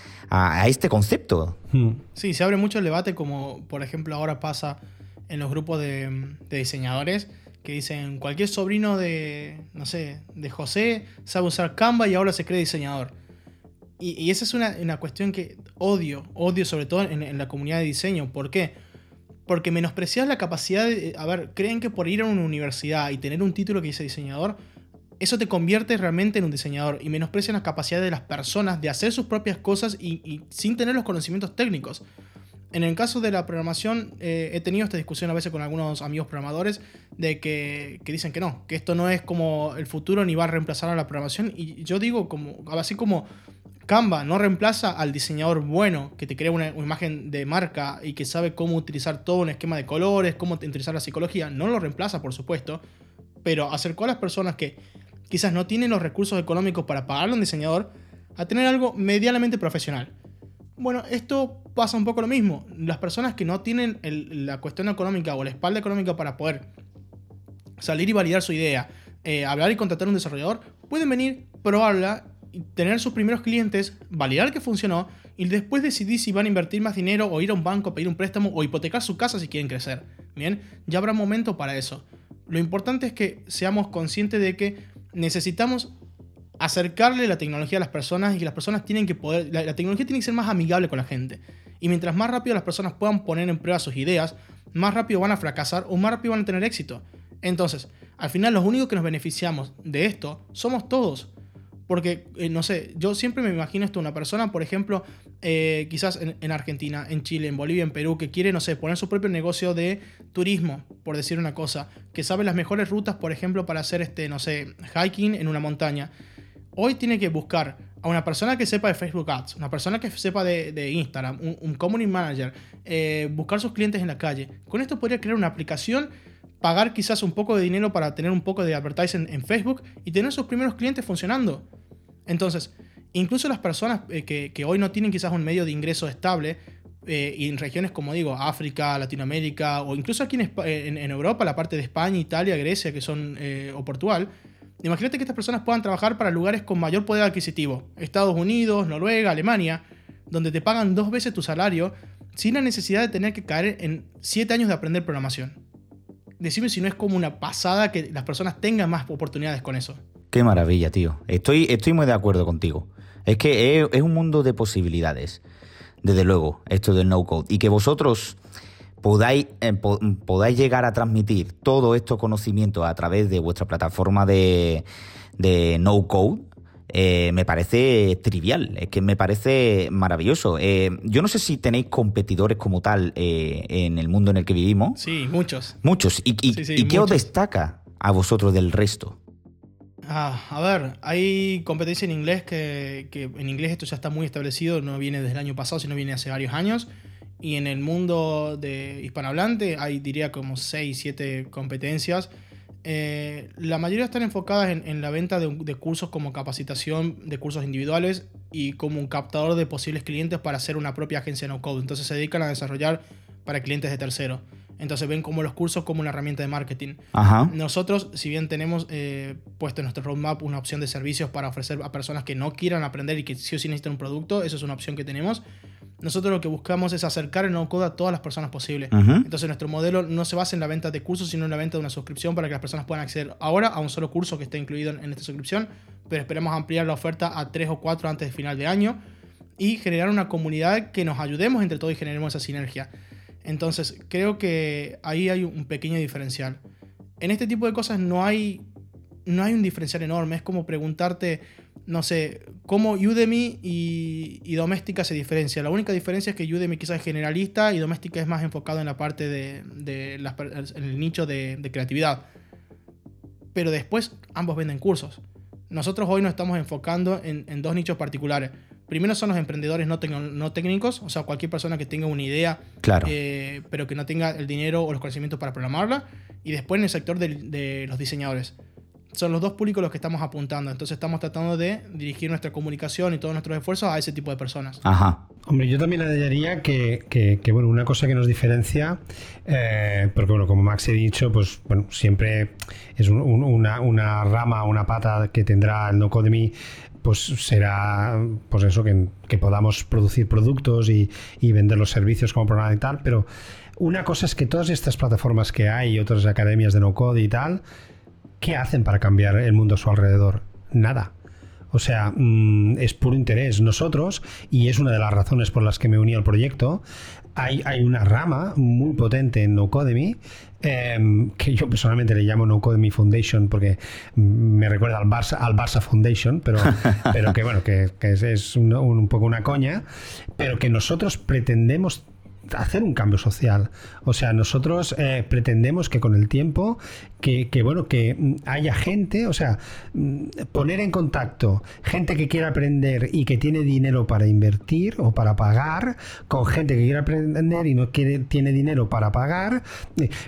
este concepto. Hmm. Sí, se abre mucho el debate, como por ejemplo ahora pasa en los grupos de, de diseñadores que dicen cualquier sobrino de, no sé, de José sabe usar Canva y ahora se cree diseñador. Y, esa es una, cuestión que odio, odio sobre todo en, la comunidad de diseño. ¿Por qué? Porque menosprecias la capacidad de... A ver, creen que por ir a una universidad y tener un título que dice diseñador, eso te convierte realmente en un diseñador y menosprecian la capacidad de las personas de hacer sus propias cosas y sin tener los conocimientos técnicos. En el caso de la programación, eh, he tenido esta discusión a veces con algunos amigos programadores de que, dicen que no, que esto no es como el futuro ni va a reemplazar a la programación. Y yo digo, como, así como Canva no reemplaza al diseñador bueno que te crea una, imagen de marca y que sabe cómo utilizar todo un esquema de colores, cómo utilizar la psicología, no lo reemplaza, por supuesto, pero acercó a las personas que quizás no tienen los recursos económicos para pagarle a un diseñador a tener algo medianamente profesional. Bueno, esto pasa un poco lo mismo. Las personas que no tienen la cuestión económica o la espalda económica para poder salir y validar su idea, eh, hablar y contratar a un desarrollador, pueden venir, probarla, tener sus primeros clientes, validar que funcionó y después decidir si van a invertir más dinero o ir a un banco a pedir un préstamo o hipotecar su casa si quieren crecer. Bien, ya habrá momento para eso. Lo importante es que seamos conscientes de que necesitamos acercarle la tecnología a las personas y que las personas tienen que poder, la, tecnología tiene que ser más amigable con la gente. Y mientras más rápido las personas puedan poner en prueba sus ideas, más rápido van a fracasar o más rápido van a tener éxito. Entonces, al final los únicos que nos beneficiamos de esto somos todos. Porque, eh, no sé, yo siempre me imagino esto, una persona, por ejemplo, eh, quizás en, en, Argentina, en Chile, en Bolivia, en Perú, que quiere, no sé, poner su propio negocio de turismo, por decir una cosa, que sabe las mejores rutas, por ejemplo, para hacer, este, no sé, hiking en una montaña hoy tiene que buscar a una persona que sepa de Facebook Ads, una persona que sepa de, Instagram, un, community manager, eh, buscar sus clientes en la calle. Con esto podría crear una aplicación, pagar quizás un poco de dinero para tener un poco de advertising en Facebook y tener sus primeros clientes funcionando. Entonces, incluso las personas eh, que, hoy no tienen quizás un medio de ingreso estable, eh, y en regiones como digo, África, Latinoamérica, o incluso aquí en, en, Europa, la parte de España, Italia, Grecia, que son, o Portugal, Imagínate que estas personas puedan trabajar para lugares con mayor poder adquisitivo, Estados Unidos, Noruega, Alemania, donde te pagan dos veces tu salario sin la necesidad de tener que caer en siete años de aprender programación. Decime si no es como una pasada que las personas tengan más oportunidades con eso. Qué maravilla, tío. Estoy, estoy muy de acuerdo contigo. Es que es un mundo de posibilidades, desde luego, esto del no-code. Y que vosotros podáis, eh, podáis llegar a transmitir todo estos conocimientos a través de vuestra plataforma de, no code, eh, me parece trivial, es que me parece maravilloso. Eh, yo no sé si tenéis competidores como tal en el mundo en el que vivimos. Sí, muchos. Muchos. ¿Y, qué os destaca a vosotros del resto? Ah, a ver, hay competencia en inglés que, que, en inglés esto ya está muy establecido, no viene desde el año pasado, sino viene hace varios años Y en el mundo de hispanohablante hay, diría, como 6, 7 competencias. Eh, la mayoría están enfocadas en, la venta de, de, cursos como capacitación de cursos individuales y como un captador de posibles clientes para hacer una propia agencia no code. Entonces se dedican a desarrollar para clientes de tercero. Entonces ven como los cursos como una herramienta de marketing. Nosotros, si bien tenemos eh, puesto en nuestro roadmap una opción de servicios para ofrecer a personas que no quieran aprender y que sí o sí necesitan un producto, eso es una opción que tenemos. Nosotros lo que buscamos es acercar el no-code a todas las personas posibles. Entonces nuestro modelo no se basa en la venta de cursos, sino en la venta de una suscripción para que las personas puedan acceder ahora a un solo curso que esté incluido en esta suscripción, pero esperemos ampliar la oferta a tres o cuatro antes de final de año y generar una comunidad que nos ayudemos entre todos y generemos esa sinergia. Entonces, creo que ahí hay un pequeño diferencial. En este tipo de cosas no hay, no hay un diferencial enorme. Es como preguntarte, no sé, cómo Udemy y, y Doméstica se diferencia. La única diferencia es que Udemy quizás es generalista y Doméstica es más enfocado en la parte de, de en el nicho de, creatividad. Pero después ambos venden cursos. Nosotros hoy nos estamos enfocando en, en dos nichos particulares. Primero son los emprendedores no, no técnicos, o sea, cualquier persona que tenga una idea, eh, pero que no tenga el dinero o los conocimientos para programarla. Y después en el sector de, los diseñadores. Son los dos públicos los que estamos apuntando. Entonces estamos tratando de dirigir nuestra comunicación y todos nuestros esfuerzos a ese tipo de personas. Ajá. Hombre, yo también añadiría que, que, bueno, una cosa que nos diferencia, eh, porque bueno, como Max he dicho, pues bueno, siempre es una, una, rama, una pata que tendrá el no Codemy pues será pues eso que, podamos producir productos y, vender los servicios como programa y tal, pero una cosa es que todas estas plataformas que hay y otras academias de no code y tal, ¿qué hacen para cambiar el mundo a su alrededor? Nada. O sea, mm, es puro interés. Nosotros, y es una de las razones por las que me uní al proyecto, hay, hay una rama muy potente en NoCodemy em, que yo personalmente le llamo No Foundation porque me recuerda al Barça, al Barça Foundation, pero, [laughs] pero que bueno, que, es, un, poco una coña, pero que nosotros pretendemos hacer un cambio social. O sea, nosotros eh, pretendemos que con el tiempo, que, bueno, que haya gente, o sea, poner en contacto gente que quiera aprender y que tiene dinero para invertir o para pagar, con gente que quiere aprender y no quiere, tiene dinero para pagar.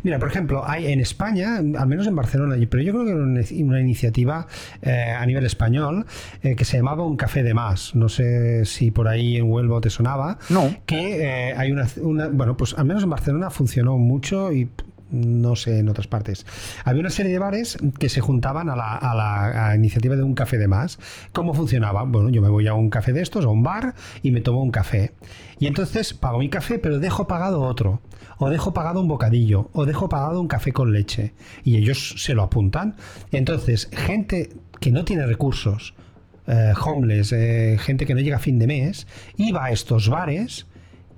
Mira, por ejemplo, hay en España, al menos en Barcelona, pero yo creo que era una, iniciativa eh, a nivel español eh, que se llamaba Un Café de Más. No sé si por ahí en Huelva te sonaba. No. Que hay una bueno, pues al menos en Barcelona funcionó mucho y no sé en otras partes. Había una serie de bares que se juntaban a la, iniciativa de un café de más. ¿Cómo funcionaba? Bueno, yo me voy a un café de estos, a un bar, y me tomo un café. Y entonces pago mi café, pero dejo pagado otro. O dejo pagado un bocadillo. O dejo pagado un café con leche. Y ellos se lo apuntan. Entonces, gente que no tiene recursos, eh, homeless, eh, gente que no llega a fin de mes, iba a estos bares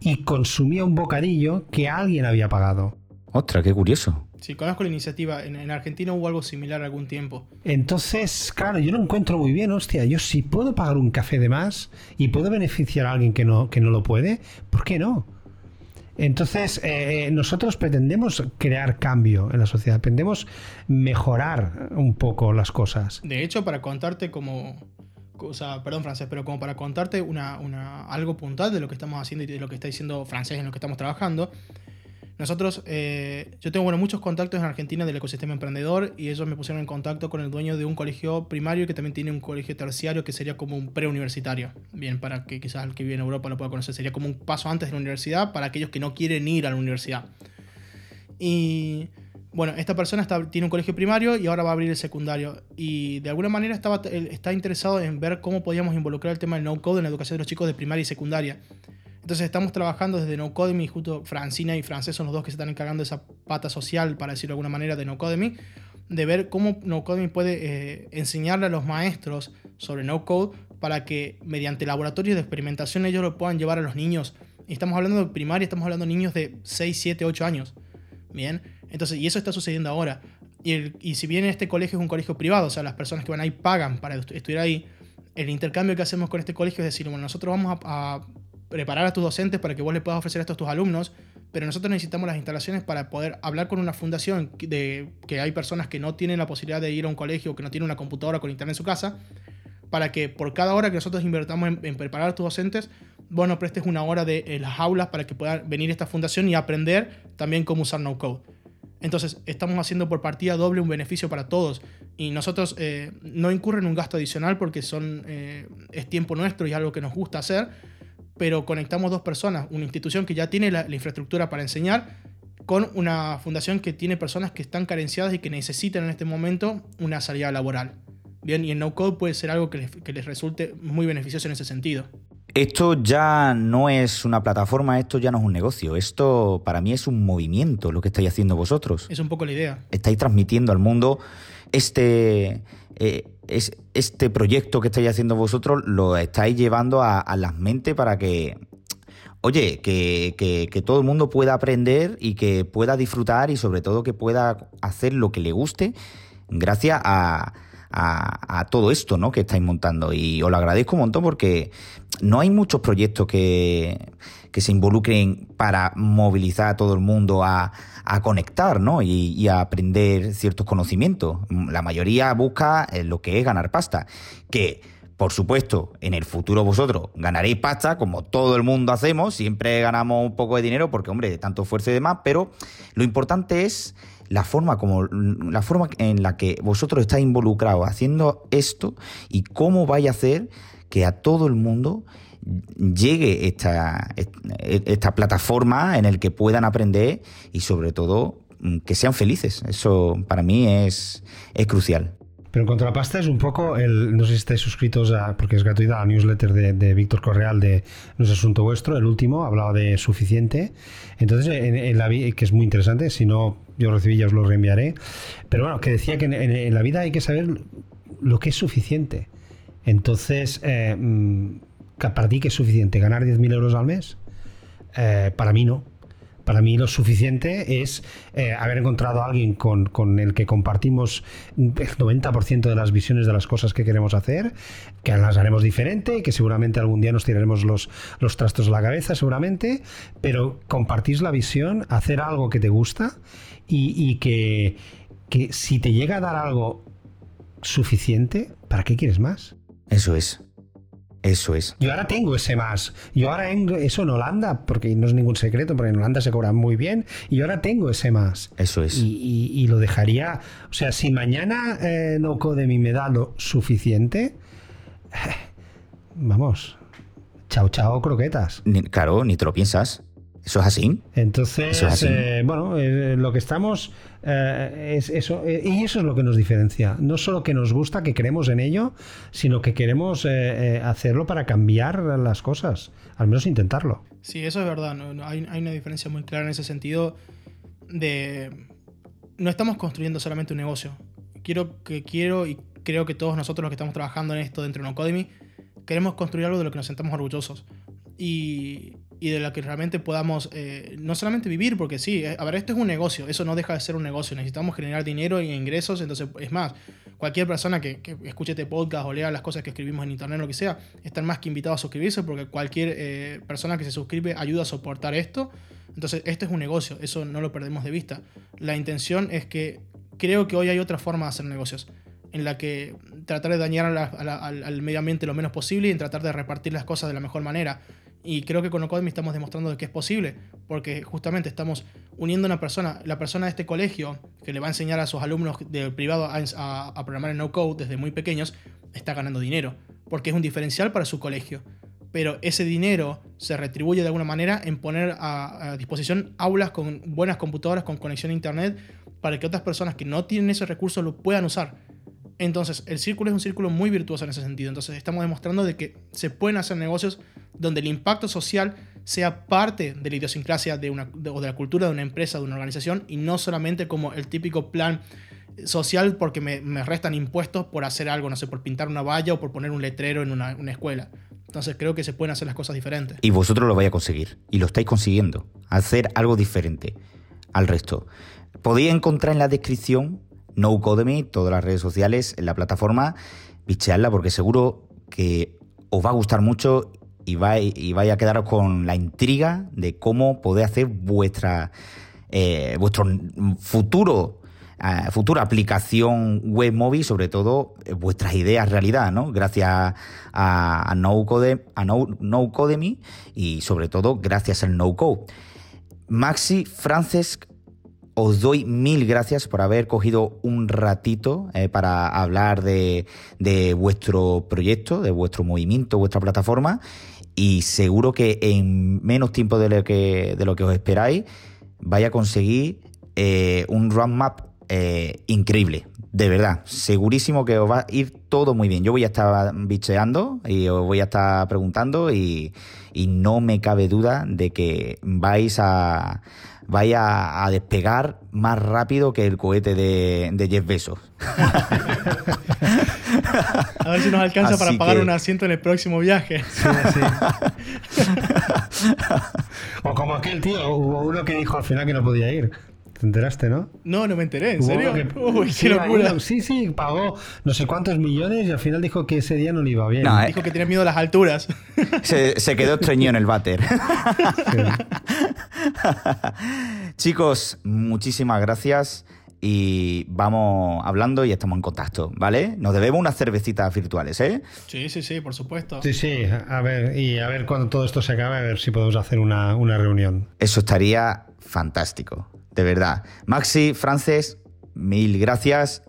y consumía un bocadillo que alguien había pagado. Ostras, qué curioso. Sí, conozco la iniciativa. En, Argentina hubo algo similar algún tiempo. Entonces, claro, yo no encuentro muy bien, hostia, yo si puedo pagar un café de más y puedo beneficiar a alguien que no, que no lo puede, ¿por qué no? Entonces, eh, nosotros pretendemos crear cambio en la sociedad, pretendemos mejorar un poco las cosas. De hecho, para contarte como, o sea, perdón francés, pero como para contarte una, una, algo puntual de lo que estamos haciendo y de lo que está diciendo francés en lo que estamos trabajando, nosotros, eh, yo tengo bueno, muchos contactos en Argentina del ecosistema emprendedor y ellos me pusieron en contacto con el dueño de un colegio primario que también tiene un colegio terciario que sería como un preuniversitario. Bien, para que quizás el que vive en Europa lo pueda conocer, sería como un paso antes de la universidad para aquellos que no quieren ir a la universidad. Y bueno, esta persona tiene un colegio primario y ahora va a abrir el secundario. Y de alguna manera estaba, está interesado en ver cómo podíamos involucrar el tema del no-code en la educación de los chicos de primaria y secundaria. Entonces estamos trabajando desde NoCodemy, justo Francina y Francés son los dos que se están encargando de esa pata social, para decirlo de alguna manera, de NoCodemy, de ver cómo NoCodemy puede eh, enseñarle a los maestros sobre no-code para que mediante laboratorios de experimentación ellos lo puedan llevar a los niños. Y estamos hablando de primaria, estamos hablando de niños de 6, 7, 8 años. Bien, entonces, y eso está sucediendo ahora. Y, y, si bien este colegio es un colegio privado, o sea, las personas que van ahí pagan para estudiar ahí, el intercambio que hacemos con este colegio es decir, bueno, nosotros vamos a, preparar a tus docentes para que vos le puedas ofrecer esto a tus alumnos, pero nosotros necesitamos las instalaciones para poder hablar con una fundación de que hay personas que no tienen la posibilidad de ir a un colegio que no tienen una computadora con internet en su casa, para que por cada hora que nosotros invertamos en, preparar a tus docentes, vos nos prestes una hora de eh, las aulas para que pueda venir esta fundación y aprender también cómo usar no code. Entonces, estamos haciendo por partida doble un beneficio para todos. Y nosotros eh, no incurren un gasto adicional porque son, eh, es tiempo nuestro y algo que nos gusta hacer. Pero conectamos dos personas, una institución que ya tiene la, infraestructura para enseñar, con una fundación que tiene personas que están carenciadas y que necesitan en este momento una salida laboral. Bien, y el no code puede ser algo que les resulte muy beneficioso en ese sentido. Esto ya no es una plataforma, esto ya no es un negocio, esto para mí es un movimiento lo que estáis haciendo vosotros. Es un poco la idea. Estáis transmitiendo al mundo este, eh, este proyecto que estáis haciendo vosotros, lo estáis llevando a, las mentes para que, oye, que, que, todo el mundo pueda aprender y que pueda disfrutar y sobre todo que pueda hacer lo que le guste gracias a a, todo esto ¿no? que estáis montando. Y os lo agradezco un montón porque no hay muchos proyectos que, que se involucren para movilizar a todo el mundo a, a conectar ¿no? y, a aprender ciertos conocimientos. La mayoría busca eh, lo que es ganar pasta. Que por supuesto, en el futuro vosotros ganaréis pasta, como todo el mundo hacemos, siempre ganamos un poco de dinero porque, hombre, de tanto esfuerzo y demás, pero lo importante es la forma como la forma en la que vosotros estáis involucrados haciendo esto y cómo vais a hacer que a todo el mundo llegue esta, esta plataforma en el que puedan aprender y sobre todo mm, que sean felices. Eso para mí es, es crucial. Pero en cuanto a la pasta es un poco el, no sé si estáis suscritos a, porque es gratuita, la newsletter de, Víctor Correal de No es asunto vuestro, el último, hablaba de suficiente. Entonces, en, la que es muy interesante, si no yo recibí ya os lo reenviaré. Pero bueno, que decía que en, la vida hay que saber lo que es suficiente. Entonces, eh, mm, ¿para ti qué es suficiente? ¿Ganar 10.000 euros al mes? Eh, para mí no. Para mí lo suficiente es eh, haber encontrado a alguien con, el que compartimos el 90% de las visiones de las cosas que queremos hacer, que las haremos diferente y que seguramente algún día nos tiraremos los, los trastos a la cabeza, seguramente, pero compartís la visión, hacer algo que te gusta y, que, que si te llega a dar algo suficiente, ¿para qué quieres más? Eso es. Eso es. Yo ahora tengo ese más. Yo ahora en, eso en Holanda, porque no es ningún secreto, porque en Holanda se cobra muy bien, y yo ahora tengo ese más. Eso es. Y, lo dejaría. O sea, si mañana eh, no code mi me da lo suficiente, vamos. Chao, chao, croquetas. claro, ni te lo piensas. Eso es así. Entonces, eh, bueno, eh, lo que estamos eh, es eso, y eso es lo que nos diferencia. No solo que nos gusta, que creemos en ello, sino que queremos hacerlo para cambiar las cosas, al menos intentarlo. Sí, eso es verdad. hay, una diferencia muy clara en ese sentido de no estamos construyendo solamente un negocio. Quiero que quiero y creo que todos nosotros los que estamos trabajando en esto dentro de Unacademy queremos construir algo de lo que nos sentamos orgullosos. Y, y de la que realmente podamos eh, no solamente vivir, porque sí, eh, a ver, esto es un negocio, eso no deja de ser un negocio, necesitamos generar dinero y ingresos, entonces es más, cualquier persona que, escuche este podcast o lea las cosas que escribimos en internet, lo que sea, están más que invitados a suscribirse porque cualquier eh, persona que se suscribe ayuda a soportar esto, entonces esto es un negocio, eso no lo perdemos de vista. La intención es que creo que hoy hay otra forma de hacer negocios en la que tratar de dañar al, al medio ambiente lo menos posible y en tratar de repartir las cosas de la mejor manera. Y creo que con Ocodemy estamos demostrando que es posible, porque justamente estamos uniendo a una persona, la persona de este colegio que le va a enseñar a sus alumnos del privado a, programar en no code desde muy pequeños, está ganando dinero, porque es un diferencial para su colegio. Pero ese dinero se retribuye de alguna manera en poner a, a disposición aulas con buenas computadoras, con conexión a internet, para que otras personas que no tienen ese recurso lo puedan usar. Entonces, el círculo es un círculo muy virtuoso en ese sentido. Entonces, estamos demostrando de que se pueden hacer negocios donde el impacto social sea parte de la idiosincrasia de una, o de la cultura de una empresa, de una organización, y no solamente como el típico plan social porque me, restan impuestos por hacer algo, no sé, por pintar una valla o por poner un letrero en una, escuela. Entonces creo que se pueden hacer las cosas diferentes. Y vosotros lo vais a conseguir, y lo estáis consiguiendo, hacer algo diferente al resto. Podéis encontrar en la descripción No Codemy, todas las redes sociales, en la plataforma, bichearla porque seguro que os va a gustar mucho y vais, y a quedaros con la intriga de cómo poder hacer vuestra, eh, vuestro futuro eh, futura aplicación web móvil, sobre todo eh, vuestras ideas realidad, ¿no? Gracias a, a, no, Code, a no, no Codemy y sobre todo gracias al No Code. Maxi, Francesc, os doy mil gracias por haber cogido un ratito eh, para hablar de, de, vuestro proyecto, de vuestro movimiento, vuestra plataforma. Y seguro que en menos tiempo de lo que, os esperáis, vaya a conseguir eh, un roadmap eh, increíble. De verdad, segurísimo que os va a ir todo muy bien. Yo voy a estar bicheando y os voy a estar preguntando y no me cabe duda de que vais a vaya a despegar más rápido que el cohete de, de Jeff Bezos. [laughs] a ver si nos alcanza Así para pagar que... un asiento en el próximo viaje. Sí, sí. [laughs] o como aquel tío, hubo uno que dijo al final que no podía ir. ¿Te enteraste, no? No, no me enteré, ¿en serio? Que, [laughs] Uy, sí, locura. sí, sí, pagó no sé cuántos millones y al final dijo que ese día no le iba bien. No, dijo eh. que tenía miedo a las alturas. Se, se quedó estreñido en el váter. Sí. [laughs] Chicos, muchísimas gracias y vamos hablando y estamos en contacto, ¿vale? Nos debemos unas cervecitas virtuales, ¿eh? Sí, sí, sí, por supuesto. Sí, sí, a ver, y a ver cuando todo esto se acabe, a ver si podemos hacer una, una reunión. Eso estaría fantástico, de verdad. Maxi, Frances, mil gracias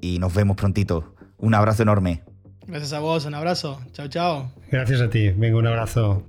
y nos vemos prontito. Un abrazo enorme. Gracias a vos, un abrazo. Chao, chao. Gracias a ti, venga, un abrazo.